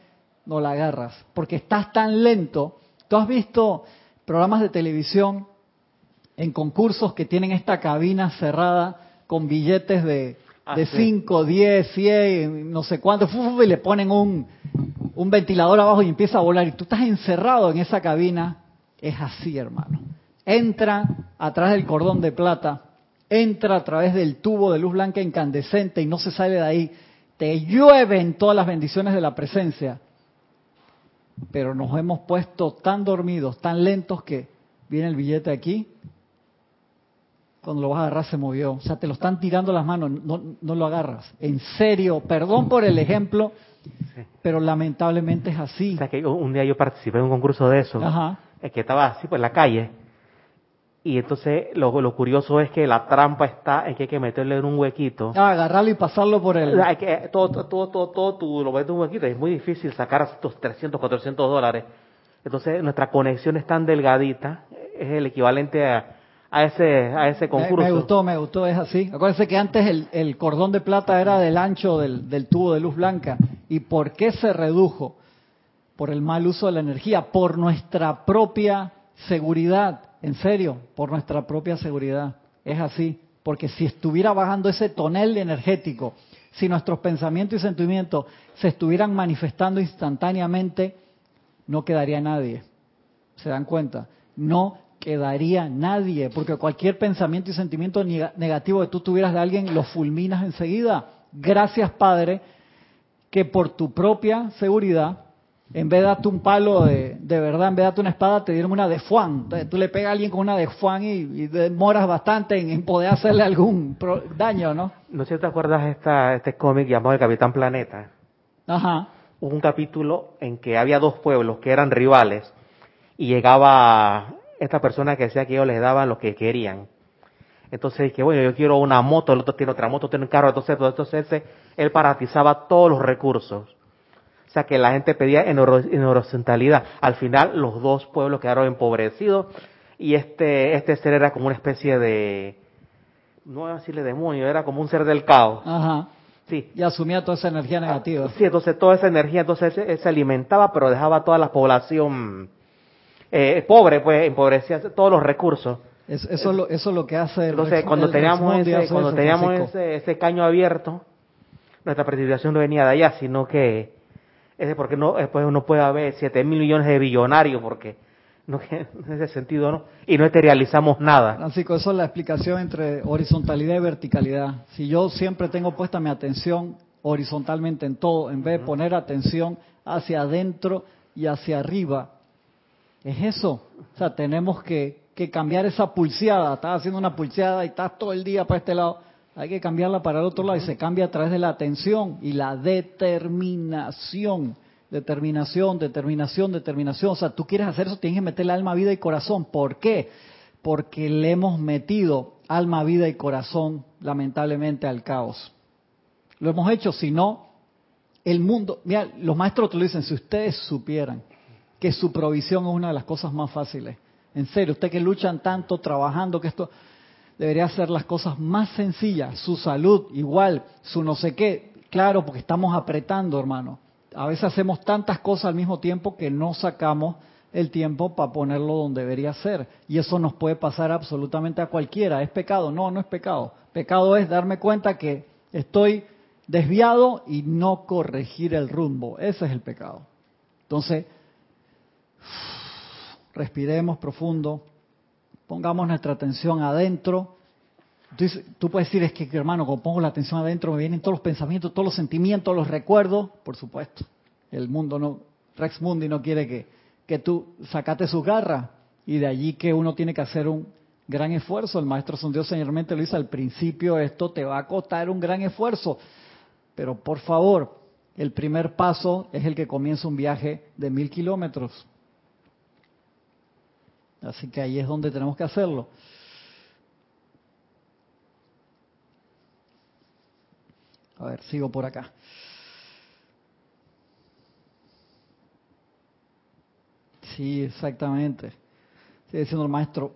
A: no la agarras, porque estás tan lento. Tú has visto programas de televisión en concursos que tienen esta cabina cerrada con billetes de,
B: Ah,
A: de
B: sí.
A: 5, 10, 100, no sé cuánto, y le ponen un, un ventilador abajo y empieza a volar. Y tú estás encerrado en esa cabina. Es así, hermano. Entra a través del cordón de plata, entra a través del tubo de luz blanca incandescente y no se sale de ahí. Te llueven todas las bendiciones de la presencia. Pero nos hemos puesto tan dormidos, tan lentos que viene el billete aquí. Cuando lo vas a agarrar se movió. O sea, te lo están tirando las manos, no, no lo agarras. En serio, perdón por el ejemplo, pero lamentablemente es así.
B: O sea, que un día yo participé en un concurso de eso,
A: Ajá.
B: es que estaba así, pues en la calle. Y entonces lo, lo curioso es que la trampa está en que hay que meterle en un huequito.
A: Ah, agarrarlo y pasarlo por el...
B: Hay que, todo, todo, todo, todo, tú lo metes en un huequito. Es muy difícil sacar estos 300, 400 dólares. Entonces nuestra conexión es tan delgadita, es el equivalente a, a ese, a ese
A: Me,
B: concurso.
A: me gustó, me gustó, es así. Acuérdense que antes el, el cordón de plata era del ancho del, del tubo de luz blanca. ¿Y por qué se redujo? Por el mal uso de la energía, por nuestra propia seguridad. En serio, por nuestra propia seguridad. Es así. Porque si estuviera bajando ese tonel energético, si nuestros pensamientos y sentimientos se estuvieran manifestando instantáneamente, no quedaría nadie. ¿Se dan cuenta? No quedaría nadie, porque cualquier pensamiento y sentimiento nega- negativo que tú tuvieras de alguien lo fulminas enseguida. Gracias, Padre, que por tu propia seguridad, en vez de darte un palo de, de verdad, en vez de darte una espada, te dieron una de Fuan. Entonces, tú le pegas a alguien con una de Fuan y, y demoras bastante en, en poder hacerle algún pro- daño, ¿no?
B: No sé si te acuerdas esta, este cómic llamado El Capitán Planeta.
A: Ajá.
B: Hubo un capítulo en que había dos pueblos que eran rivales y llegaba esta persona que decía que ellos les daban lo que querían. Entonces que bueno, yo quiero una moto, el otro tiene otra moto, tiene un carro, entonces, entonces ese, él paratizaba todos los recursos. O sea que la gente pedía en, horizontalidad. Al final los dos pueblos quedaron empobrecidos y este, este ser era como una especie de, no voy a decirle demonio, era como un ser del caos.
A: Ajá.
B: Sí,
A: Y asumía toda esa energía negativa.
B: Sí, entonces toda esa energía, entonces él se alimentaba, pero dejaba toda la población eh, pobre, pues empobrecía todos los recursos.
A: Es- eso, es lo, eso es lo que hace el
B: Entonces, cuando
A: el
B: teníamos ese, cuando
A: eso,
B: teníamos ese, ese caño abierto, nuestra precipitación no venía de allá, sino que es de porque no, después uno puede haber 7 mil millones de billonarios, porque no <laughs> en ese sentido no, y no realizamos nada.
A: Francisco, eso es la explicación entre horizontalidad y verticalidad. Si yo siempre tengo puesta mi atención horizontalmente en todo, en vez de poner atención hacia adentro y hacia arriba, es eso. O sea, tenemos que, que cambiar esa pulseada. Estás haciendo una pulseada y estás todo el día para este lado. Hay que cambiarla para el otro lado y se cambia a través de la atención y la determinación. Determinación, determinación, determinación. O sea, tú quieres hacer eso, tienes que meterle alma, vida y corazón. ¿Por qué? Porque le hemos metido alma, vida y corazón, lamentablemente, al caos. Lo hemos hecho, si no, el mundo, mira, los maestros te lo dicen, si ustedes supieran que su provisión es una de las cosas más fáciles, en serio, ustedes que luchan tanto trabajando, que esto debería ser las cosas más sencillas, su salud igual, su no sé qué, claro, porque estamos apretando, hermano. A veces hacemos tantas cosas al mismo tiempo que no sacamos el tiempo para ponerlo donde debería ser. Y eso nos puede pasar absolutamente a cualquiera. ¿Es pecado? No, no es pecado. Pecado es darme cuenta que estoy desviado y no corregir el rumbo. Ese es el pecado. Entonces, <sighs> respiremos profundo, pongamos nuestra atención adentro. Dices- tú puedes decir, es que hermano, cuando pongo la atención adentro me vienen todos los pensamientos, todos los sentimientos, los recuerdos. Por supuesto, el mundo no, Rex Mundi no quiere que, que tú sacate sus garras. Y de allí que uno tiene que hacer un gran esfuerzo. El maestro Sondeo señormente lo dice al principio, esto te va a costar un gran esfuerzo. Pero por favor, el primer paso es el que comienza un viaje de mil kilómetros. Así que ahí es donde tenemos que hacerlo. A ver, sigo por acá. Sí, exactamente. Sigue diciendo el maestro.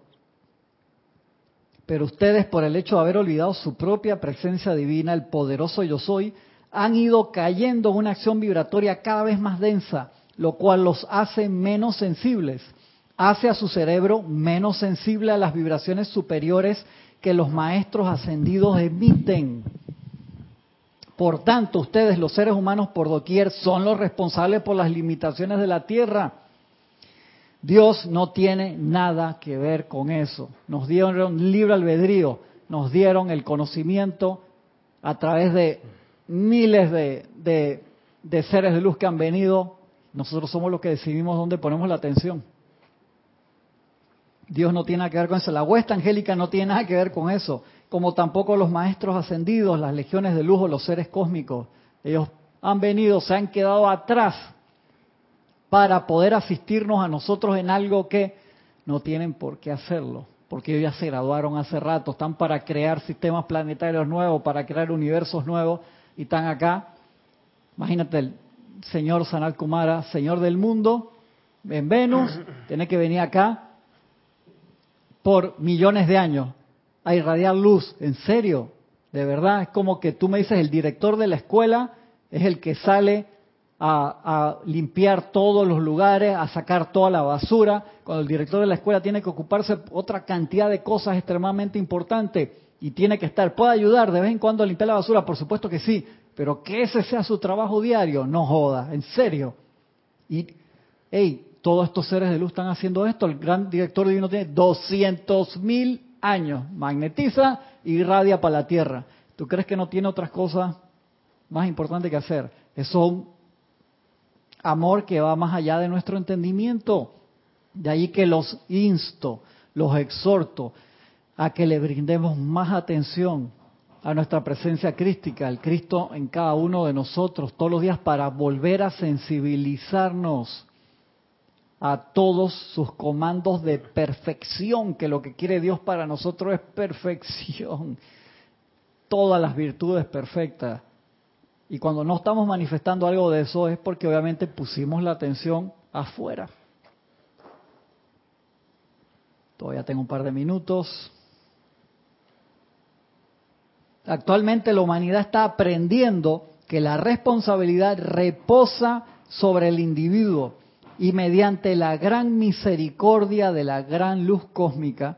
A: pero ustedes por el hecho de haber olvidado su propia presencia divina, el poderoso yo soy, han ido cayendo en una acción vibratoria cada vez más densa, lo cual los hace menos sensibles, hace a su cerebro menos sensible a las vibraciones superiores que los maestros ascendidos emiten. Por tanto, ustedes, los seres humanos por doquier, son los responsables por las limitaciones de la Tierra. Dios no tiene nada que ver con eso. Nos dieron libre albedrío, nos dieron el conocimiento a través de miles de, de, seres de luz que han venido. Nosotros somos los que decidimos dónde ponemos la atención. Dios no tiene nada que ver con eso. La huesta angélica no tiene nada que ver con eso. Como tampoco los maestros ascendidos, las legiones de luz o los seres cósmicos. Ellos han venido, se han quedado atrás para poder asistirnos a nosotros en algo que no tienen por qué hacerlo, porque ellos ya se graduaron hace rato, están para crear sistemas planetarios nuevos, para crear universos nuevos, y están acá. Imagínate el señor Sanal Kumara, señor del mundo, en Venus, tiene que venir acá por millones de años a irradiar luz, en serio, de verdad, es como que tú me dices, el director de la escuela es el que sale a, limpiar todos los lugares, a sacar toda la basura, cuando el director de la escuela tiene que ocuparse otra cantidad de cosas extremadamente importantes y tiene que estar, puede ayudar de vez en cuando a limpiar la basura, por supuesto que sí, pero que ese sea su trabajo diario, no joda, en serio. Y, hey, todos estos seres de luz están haciendo esto, el gran director divino tiene 200 mil años, magnetiza y irradia para la Tierra. ¿Tú crees que no tiene otras cosas más importantes que hacer? Es un amor que va más allá de nuestro entendimiento. De ahí que los insto, los exhorto a que le brindemos más atención a nuestra presencia crística, al Cristo en cada uno de nosotros todos los días para volver a sensibilizarnos a todos sus comandos de perfección, que lo que quiere Dios para nosotros es perfección, todas las virtudes perfectas. Y cuando no estamos manifestando algo de eso es porque obviamente pusimos la atención afuera. Todavía tengo un par de minutos. Actualmente la humanidad está aprendiendo que la responsabilidad reposa sobre el individuo y mediante la gran misericordia de la gran luz cósmica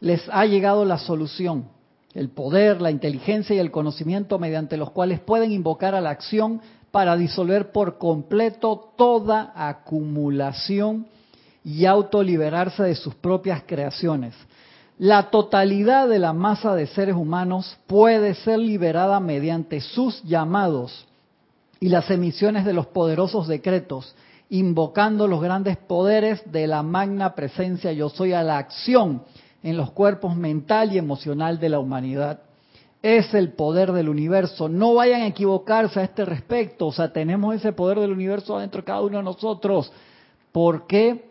A: les ha llegado la solución, el poder, la inteligencia y el conocimiento mediante los cuales pueden invocar a la acción para disolver por completo toda acumulación y autoliberarse de sus propias creaciones. La totalidad de la masa de seres humanos puede ser liberada mediante sus llamados y las emisiones de los poderosos decretos, invocando los grandes poderes de la magna presencia yo soy a la acción en los cuerpos mental y emocional de la humanidad. Es el poder del universo. No vayan a equivocarse a este respecto. O sea, tenemos ese poder del universo dentro de cada uno de nosotros. ¿Por qué,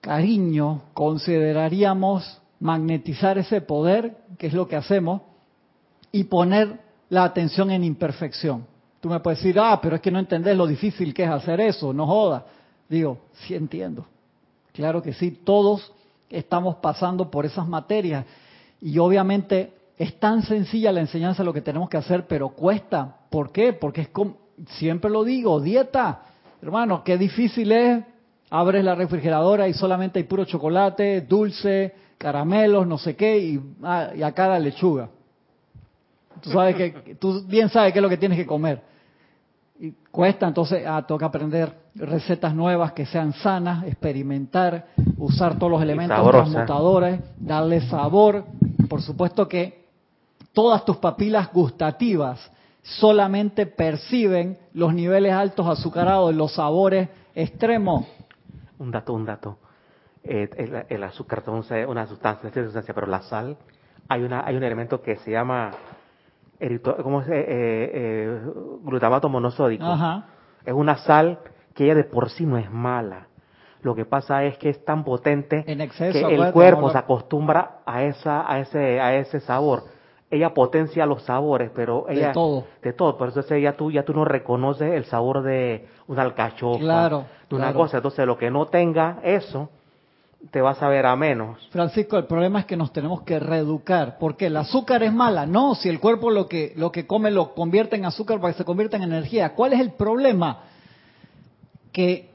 A: cariño, consideraríamos magnetizar ese poder, que es lo que hacemos, y poner la atención en imperfección. Tú me puedes decir, ah, pero es que no entendés lo difícil que es hacer eso, no joda. Digo, sí entiendo. Claro que sí, todos estamos pasando por esas materias. Y obviamente es tan sencilla la enseñanza lo que tenemos que hacer, pero cuesta. ¿Por qué? Porque es como, siempre lo digo, dieta. Hermano, qué difícil es. Abres la refrigeradora y solamente hay puro chocolate, dulce, caramelos, no sé qué, y, ah, y acá la lechuga. Tú, sabes que, tú bien sabes qué es lo que tienes que comer. Y cuesta, entonces, ah, toca aprender recetas nuevas que sean sanas, experimentar, usar todos los elementos transmutadores, darle sabor. Por supuesto que todas tus papilas gustativas solamente perciben los niveles altos azucarados, los sabores extremos.
B: Un dato, un dato eh, el, azúcar es una sustancia, es sustancia, pero la sal, hay una hay un elemento que se llama ¿cómo es? Eh, eh, glutamato monosódico. Es una sal que ella de por sí no es mala. Lo que pasa es que es tan potente que el cuerpo se acostumbra a esa a ese a ese sabor. Ella potencia los sabores, pero ella
A: de todo,
B: de todo. Por eso ya tú ya tú no reconoces el sabor de una alcachofa, de una cosa. Entonces lo que no tenga eso te vas a ver a menos.
A: Francisco, el problema es que nos tenemos que reeducar, porque el azúcar es mala. No, si el cuerpo lo que lo que come lo convierte en azúcar para que se convierta en energía. ¿Cuál es el problema? Que,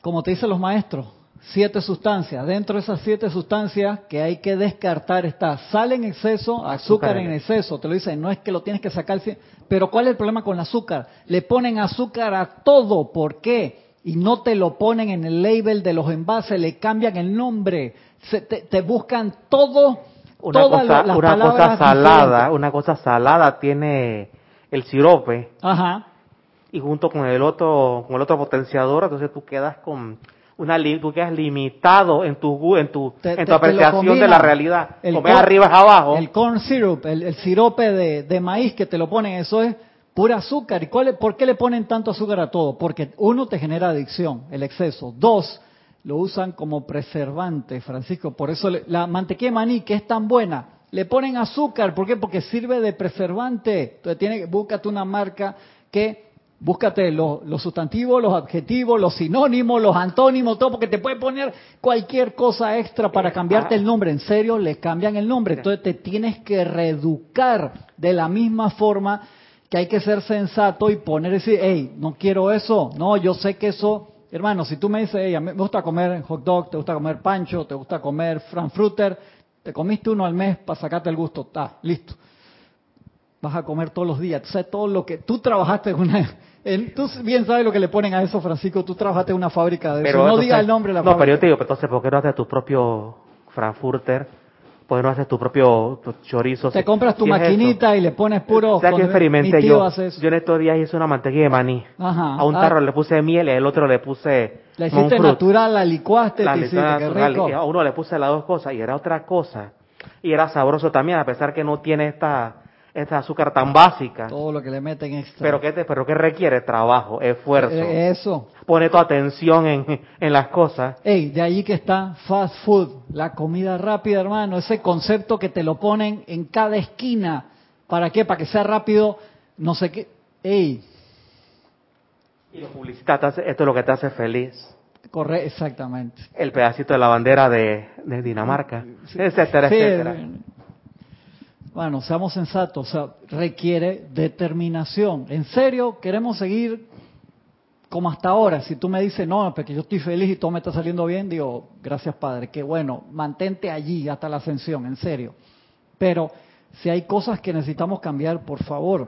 A: como te dicen los maestros, siete sustancias. Dentro de esas siete sustancias que hay que descartar está sal en exceso, azúcar, en exceso. Te lo dicen, no es que lo tienes que sacar. Pero ¿cuál es el problema con el azúcar? Le ponen azúcar a todo. ¿Por qué? Y no te lo ponen en el label de los envases, le cambian el nombre, te, buscan todo,
B: una cosa, una cosa salada, una cosa salada tiene el sirope.
A: Ajá.
B: Y junto con el otro, con el otro potenciador, entonces tú quedas con una tú quedas limitado en tu en tu en tu apreciación de la realidad. El Comes arriba es abajo.
A: El corn syrup, el, sirope de, de maíz que te lo ponen, eso es pura azúcar. ¿Y cuál, por qué le ponen tanto azúcar a todo? Porque uno te genera adicción, el exceso. Dos, lo usan como preservante, Francisco. Por eso la mantequilla de maní, que es tan buena, le ponen azúcar. ¿Por qué? Porque sirve de preservante. Entonces, tiene, búscate una marca que, búscate los, los sustantivos, los adjetivos, los sinónimos, los antónimos, todo, porque te puede poner cualquier cosa extra para cambiarte el nombre. En serio, le cambian el nombre. Entonces, te tienes que reeducar de la misma forma que hay que ser sensato y poner y decir, hey, no quiero eso, no, yo sé que eso, hermano, si tú me dices, hey, a mí me gusta comer hot dog, te gusta comer pancho, te gusta comer frankfurter, te comiste uno al mes para sacarte el gusto, está, listo. Vas a comer todos los días, sabes todo lo que, tú trabajaste en una, tú bien sabes lo que le ponen a eso, Francisco, tú trabajaste en una fábrica de eso, no diga el nombre de la
B: no,
A: pero
B: yo te digo, entonces, ¿por qué no haces tu propio frankfurter? Pues no haces tu propio chorizo.
A: Te compras tu maquinita y le pones puro.
B: ¿Sabes qué experimenté yo? Yo en estos días hice una mantequilla de maní. A un tarro ah. le puse miel y al otro le puse.
A: La hiciste natural, la licuaste, la hiciste, rico.
B: a uno le puse las dos cosas y era otra cosa. Y era sabroso también, a pesar que no tiene esta esta azúcar tan básica.
A: Todo lo que le meten extra.
B: Pero que, pero que requiere trabajo, esfuerzo.
A: Eh, eso.
B: Pone tu atención en, en las cosas.
A: Ey, de ahí que está fast food, la comida rápida, hermano. Ese concepto que te lo ponen en cada esquina. ¿Para qué? Para que sea rápido, no sé qué. Ey.
B: Y lo publicitas, esto es lo que te hace feliz.
A: Corre, exactamente.
B: El pedacito de la bandera de, de Dinamarca, etcétera, etcétera.
A: Bueno, seamos sensatos, requiere determinación. ¿En serio queremos seguir como hasta ahora? Si tú me dices, no, porque yo estoy feliz y todo me está saliendo bien, digo, gracias Padre, qué bueno, mantente allí hasta la ascensión, en serio. Pero si hay cosas que necesitamos cambiar, por favor,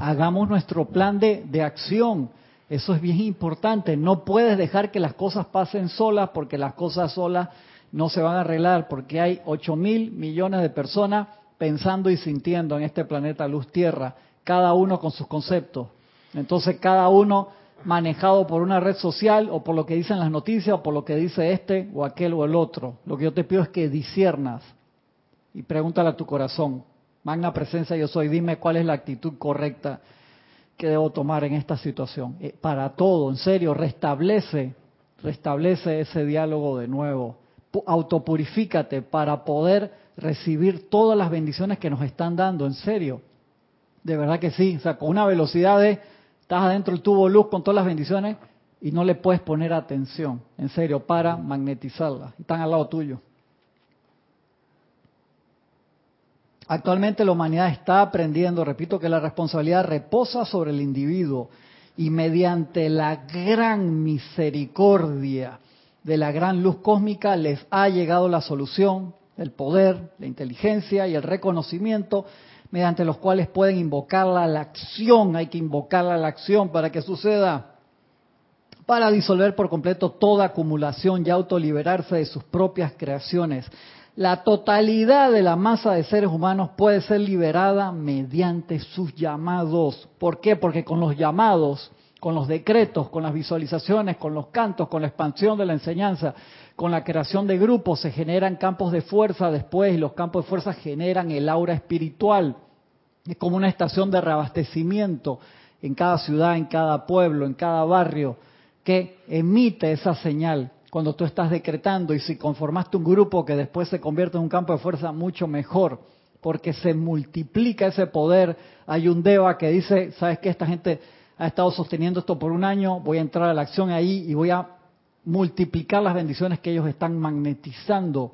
A: hagamos nuestro plan de, de acción. Eso es bien importante. No puedes dejar que las cosas pasen solas porque las cosas solas no se van a arreglar porque hay 8 mil millones de personas pensando y sintiendo en este planeta Luz Tierra, cada uno con sus conceptos. Entonces cada uno manejado por una red social o por lo que dicen las noticias o por lo que dice este o aquel o el otro. Lo que yo te pido es que disiernas y pregúntale a tu corazón. Magna presencia yo soy, dime cuál es la actitud correcta que debo tomar en esta situación. Eh, para todo, en serio, restablece, restablece ese diálogo de nuevo. Autopurifícate para poder recibir todas las bendiciones que nos están dando, en serio. De verdad que sí, o sea, con una velocidad de, estás adentro del tubo luz con todas las bendiciones y no le puedes poner atención, en serio, para magnetizarlas. Están al lado tuyo. Actualmente la humanidad está aprendiendo, repito, que la responsabilidad reposa sobre el individuo y mediante la gran misericordia de la gran luz cósmica les ha llegado la solución el poder, la inteligencia y el reconocimiento mediante los cuales pueden invocarla a la acción. Hay que invocarla a la acción para que suceda, para disolver por completo toda acumulación y autoliberarse de sus propias creaciones. La totalidad de la masa de seres humanos puede ser liberada mediante sus llamados. ¿Por qué? Porque con los llamados, con los decretos, con las visualizaciones, con los cantos, con la expansión de la enseñanza, con la creación de grupos se generan campos de fuerza después y los campos de fuerza generan el aura espiritual. Es como una estación de reabastecimiento en cada ciudad, en cada pueblo, en cada barrio, que emite esa señal cuando tú estás decretando y si conformaste un grupo que después se convierte en un campo de fuerza mucho mejor, porque se multiplica ese poder. Hay un Deva que dice, ¿sabes qué? Esta gente ha estado sosteniendo esto por un año, voy a entrar a la acción ahí y voy a multiplicar las bendiciones que ellos están magnetizando.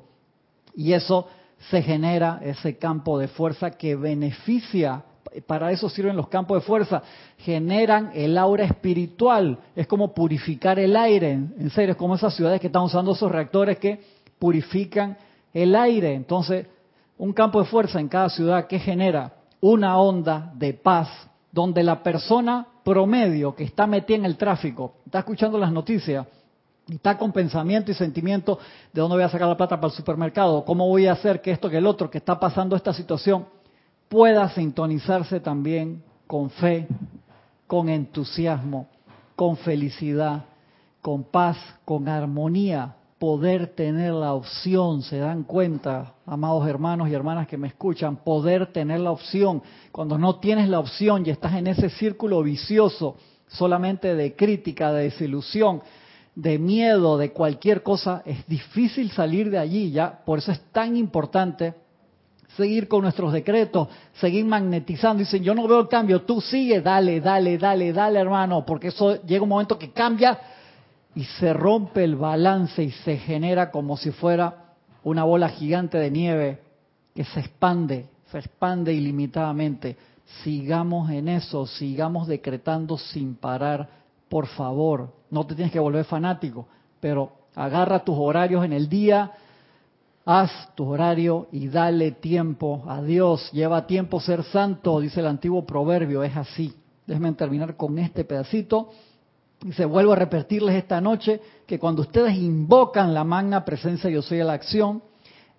A: Y eso se genera, ese campo de fuerza que beneficia para eso sirven los campos de fuerza, generan el aura espiritual, es como purificar el aire, en serio, es como esas ciudades que están usando esos reactores que purifican el aire. Entonces, un campo de fuerza en cada ciudad que genera una onda de paz, donde la persona promedio que está metida en el tráfico, está escuchando las noticias, está con pensamiento y sentimiento de dónde voy a sacar la plata para el supermercado, cómo voy a hacer que esto, que el otro, que está pasando esta situación, pueda sintonizarse también con fe, con entusiasmo, con felicidad, con paz, con armonía, poder tener la opción, se dan cuenta, amados hermanos y hermanas que me escuchan, poder tener la opción. Cuando no tienes la opción y estás en ese círculo vicioso solamente de crítica, de desilusión, de miedo, de cualquier cosa, es difícil salir de allí, ya. Por eso es tan importante seguir con nuestros decretos, seguir magnetizando. Dicen, yo no veo el cambio, tú sigue, dale, dale, dale, dale, hermano, porque eso llega un momento que cambia y se rompe el balance y se genera como si fuera una bola gigante de nieve que se expande, se expande ilimitadamente. Sigamos en eso, sigamos decretando sin parar, por favor. No te tienes que volver fanático, pero agarra tus horarios en el día, haz tu horario y dale tiempo a Dios. Lleva tiempo ser santo, dice el antiguo proverbio, es así. Déjenme terminar con este pedacito. Y se vuelvo a repetirles esta noche que cuando ustedes invocan la magna presencia yo soy la acción,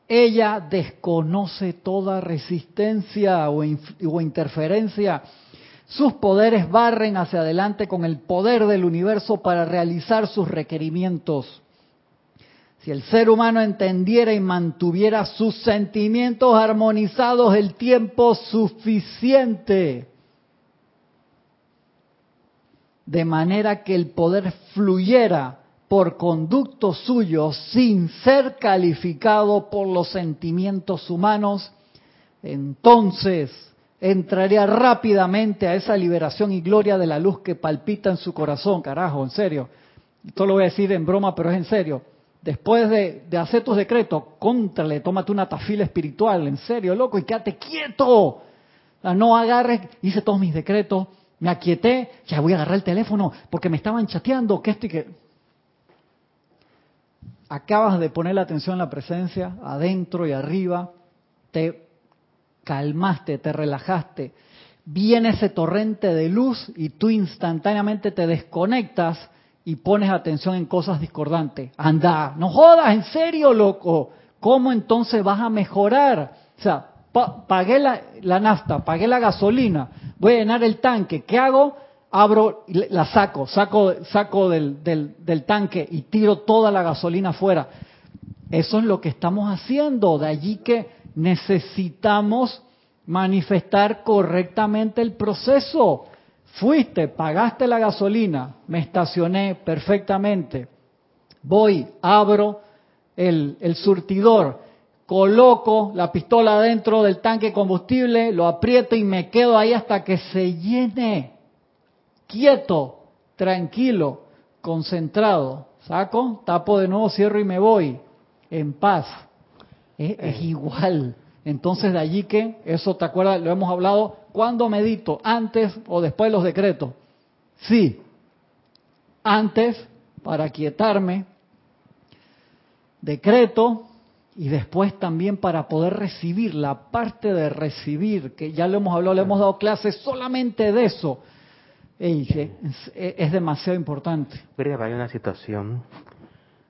A: ella desconoce toda resistencia o interferencia. Sus poderes barren hacia adelante con el poder del universo para realizar sus requerimientos. Si el ser humano entendiera y mantuviera sus sentimientos armonizados el tiempo suficiente, de manera que el poder fluyera por conducto suyo sin ser calificado por los sentimientos humanos, entonces entraría rápidamente a esa liberación y gloria de la luz que palpita en su corazón, carajo, en serio. Esto lo voy a decir en broma, pero es en serio. Después de, hacer tus decretos, contrale, tómate una tafila espiritual, en serio, loco, y quédate quieto. No agarres, hice todos mis decretos, me aquieté, ya voy a agarrar el teléfono porque me estaban chateando, que esto y que... Acabas de poner la atención en la presencia, adentro y arriba, te calmaste, te relajaste, viene ese torrente de luz y tú instantáneamente te desconectas y pones atención en cosas discordantes. Anda, no jodas, en serio, loco. ¿Cómo entonces vas a mejorar? O sea, pagué la, la nafta, pagué la gasolina, voy a llenar el tanque. ¿Qué hago? Abro, la saco, saco, saco del, del, del tanque y tiro toda la gasolina afuera. Eso es lo que estamos haciendo. De allí que necesitamos manifestar correctamente el proceso. Fuiste, pagaste la gasolina, me estacioné perfectamente. Voy, abro el, el surtidor, coloco la pistola dentro del tanque de combustible, lo aprieto y me quedo ahí hasta que se llene. Quieto, tranquilo, concentrado. Saco, tapo de nuevo, cierro y me voy. En paz. Es, es eh. igual. Entonces de allí que, eso te acuerdas, lo hemos hablado, ¿cuándo medito? ¿Antes o después de los decretos? Sí. Antes, para quietarme, decreto, y después también para poder recibir, la parte de recibir, que ya lo hemos hablado, le hemos dado clases solamente de eso. es, demasiado importante.
B: Una situación.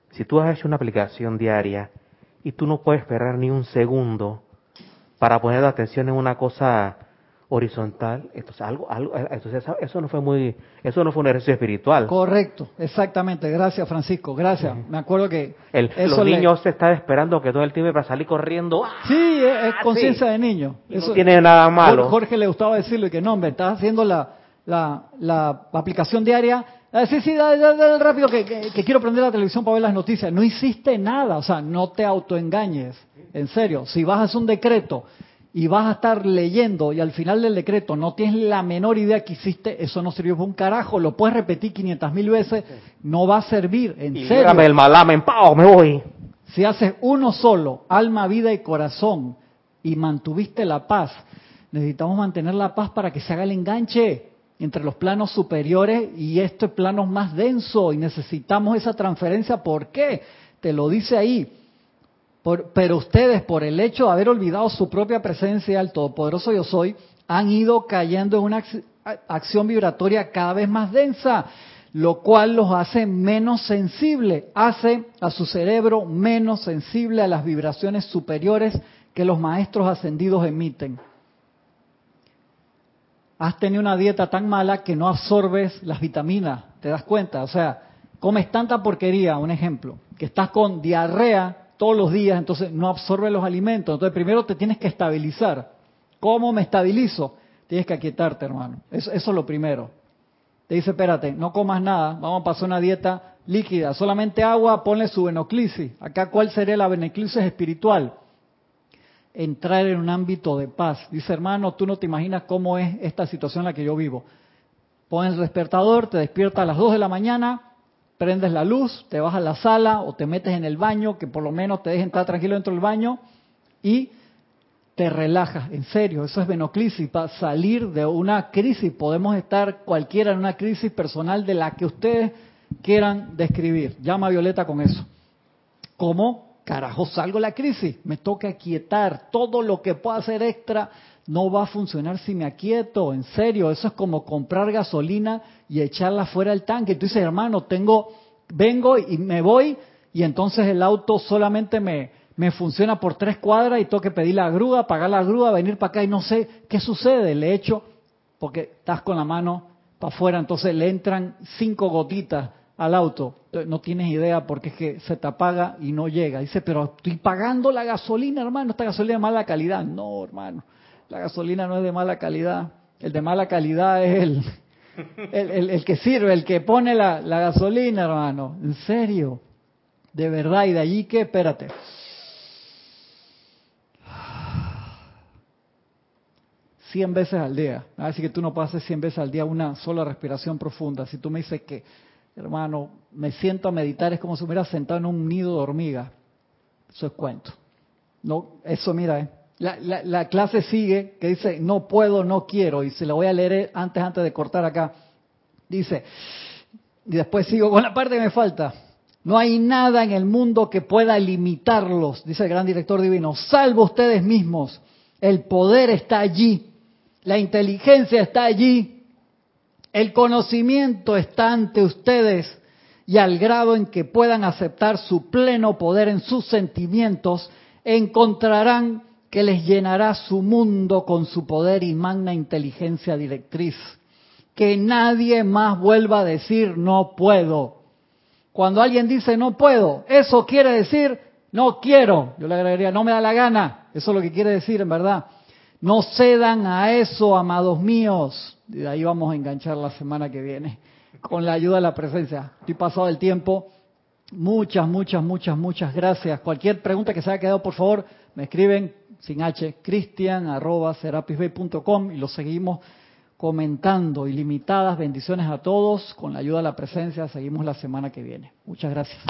B: Si tú has hecho una aplicación diaria y tú no puedes esperar ni un segundo para poner atención en una cosa horizontal, entonces algo, algo, entonces eso no fue muy, eso no fue un ejercicio espiritual.
A: Correcto, exactamente. Gracias, Francisco. Gracias. Me acuerdo que
B: el, los niños se están esperando que todo el tiempo para salir corriendo. ¡ah!
A: Sí, es, conciencia de niño.
B: Eso no tiene nada malo.
A: Jorge le gustaba decirle que no, hombre, estás haciendo la, la, la aplicación diaria. Ah, sí, sí, dale, dale, rápido que, que, quiero prender la televisión para ver las noticias. No hiciste nada, o sea, no te autoengañes. En serio, si vas a hacer un decreto y vas a estar leyendo y al final del decreto no tienes la menor idea que hiciste, eso no sirvió para un carajo, lo puedes repetir 500 mil veces, no va a servir, en
B: y
A: serio.
B: el malamen, ¡pau! Me voy.
A: Si haces uno solo, alma, vida y corazón, y mantuviste la paz, necesitamos mantener la paz para que se haga el enganche entre los planos superiores y estos planos más densos, y necesitamos esa transferencia. ¿Por qué? Te lo dice ahí. Pero ustedes, por el hecho de haber olvidado su propia presencia, el Todopoderoso Yo Soy, han ido cayendo en una acción vibratoria cada vez más densa lo cual los hace menos sensibles, hace a su cerebro menos sensible a las vibraciones superiores que los maestros ascendidos emiten. Has tenido una dieta tan mala que no absorbes las vitaminas, ¿te das cuenta? O sea, comes tanta porquería, un ejemplo, que estás con diarrea todos los días, entonces no absorbes los alimentos. Entonces primero te tienes que estabilizar. ¿Cómo me estabilizo? Tienes que aquietarte, hermano. Eso, eso es lo primero te dice, espérate, no comas nada, vamos a pasar una dieta líquida, solamente agua, ponle su venoclisis. Acá, ¿cuál sería la venoclisis espiritual? Entrar en un ámbito de paz. Dice, hermano, tú no te imaginas cómo es esta situación en la que yo vivo. Pones el despertador, te despiertas a las 2 de la mañana, prendes la luz, te vas a la sala o te metes en el baño, que por lo menos te dejen estar tranquilo dentro del baño, y te relajas, en serio, eso es venoclisis, para salir de una crisis, podemos estar cualquiera en una crisis personal de la que ustedes quieran describir. Llama a Violeta con eso. ¿Cómo? Carajo, salgo de la crisis, me toca aquietar, todo lo que pueda hacer extra no va a funcionar si me aquieto, en serio, eso es como comprar gasolina y echarla fuera del tanque. Tú dices, hermano, tengo, vengo y me voy y entonces el auto solamente me, me funciona por tres cuadras y tengo que pedir la grúa, pagar la grúa, venir para acá y no sé qué sucede. Le echo, porque estás con la mano para afuera, entonces le entran cinco gotitas al auto. No tienes idea porque es que se te apaga y no llega. Dice, pero estoy pagando la gasolina, hermano, esta gasolina de mala calidad. No, hermano, la gasolina no es de mala calidad. El de mala calidad es el, el, que sirve, el que pone la, gasolina, hermano. En serio. De verdad. Y de allí que, espérate. 100 veces al día. Así que tú no hacer 100 veces al día una sola respiración profunda. Si tú me dices que, hermano, me siento a meditar, es como si me hubiera sentado en un nido de hormiga. Eso es cuento. No, eso mira, eh. La, la, clase sigue que dice, no puedo, no quiero, y se la voy a leer antes, antes de cortar acá. Dice, y después sigo con la parte me falta. No hay nada en el mundo que pueda limitarlos, dice el gran director divino, salvo ustedes mismos. El poder está allí la inteligencia está allí, el conocimiento está ante ustedes y al grado en que puedan aceptar su pleno poder en sus sentimientos, encontrarán que les llenará su mundo con su poder y magna inteligencia directriz. Que nadie más vuelva a decir no puedo. Cuando alguien dice no puedo, eso quiere decir no quiero. Yo le agregaría no me da la gana. Eso es lo que quiere decir en verdad. No cedan a eso, amados míos. Y de ahí vamos a enganchar la semana que viene con la ayuda de la presencia. Estoy pasado el tiempo. Muchas, muchas, muchas, muchas gracias. Cualquier pregunta que se haya quedado, por favor, me escriben sin H, cristian arroba y lo seguimos comentando. Ilimitadas bendiciones a todos. Con la ayuda de la presencia seguimos la semana que viene. Muchas gracias.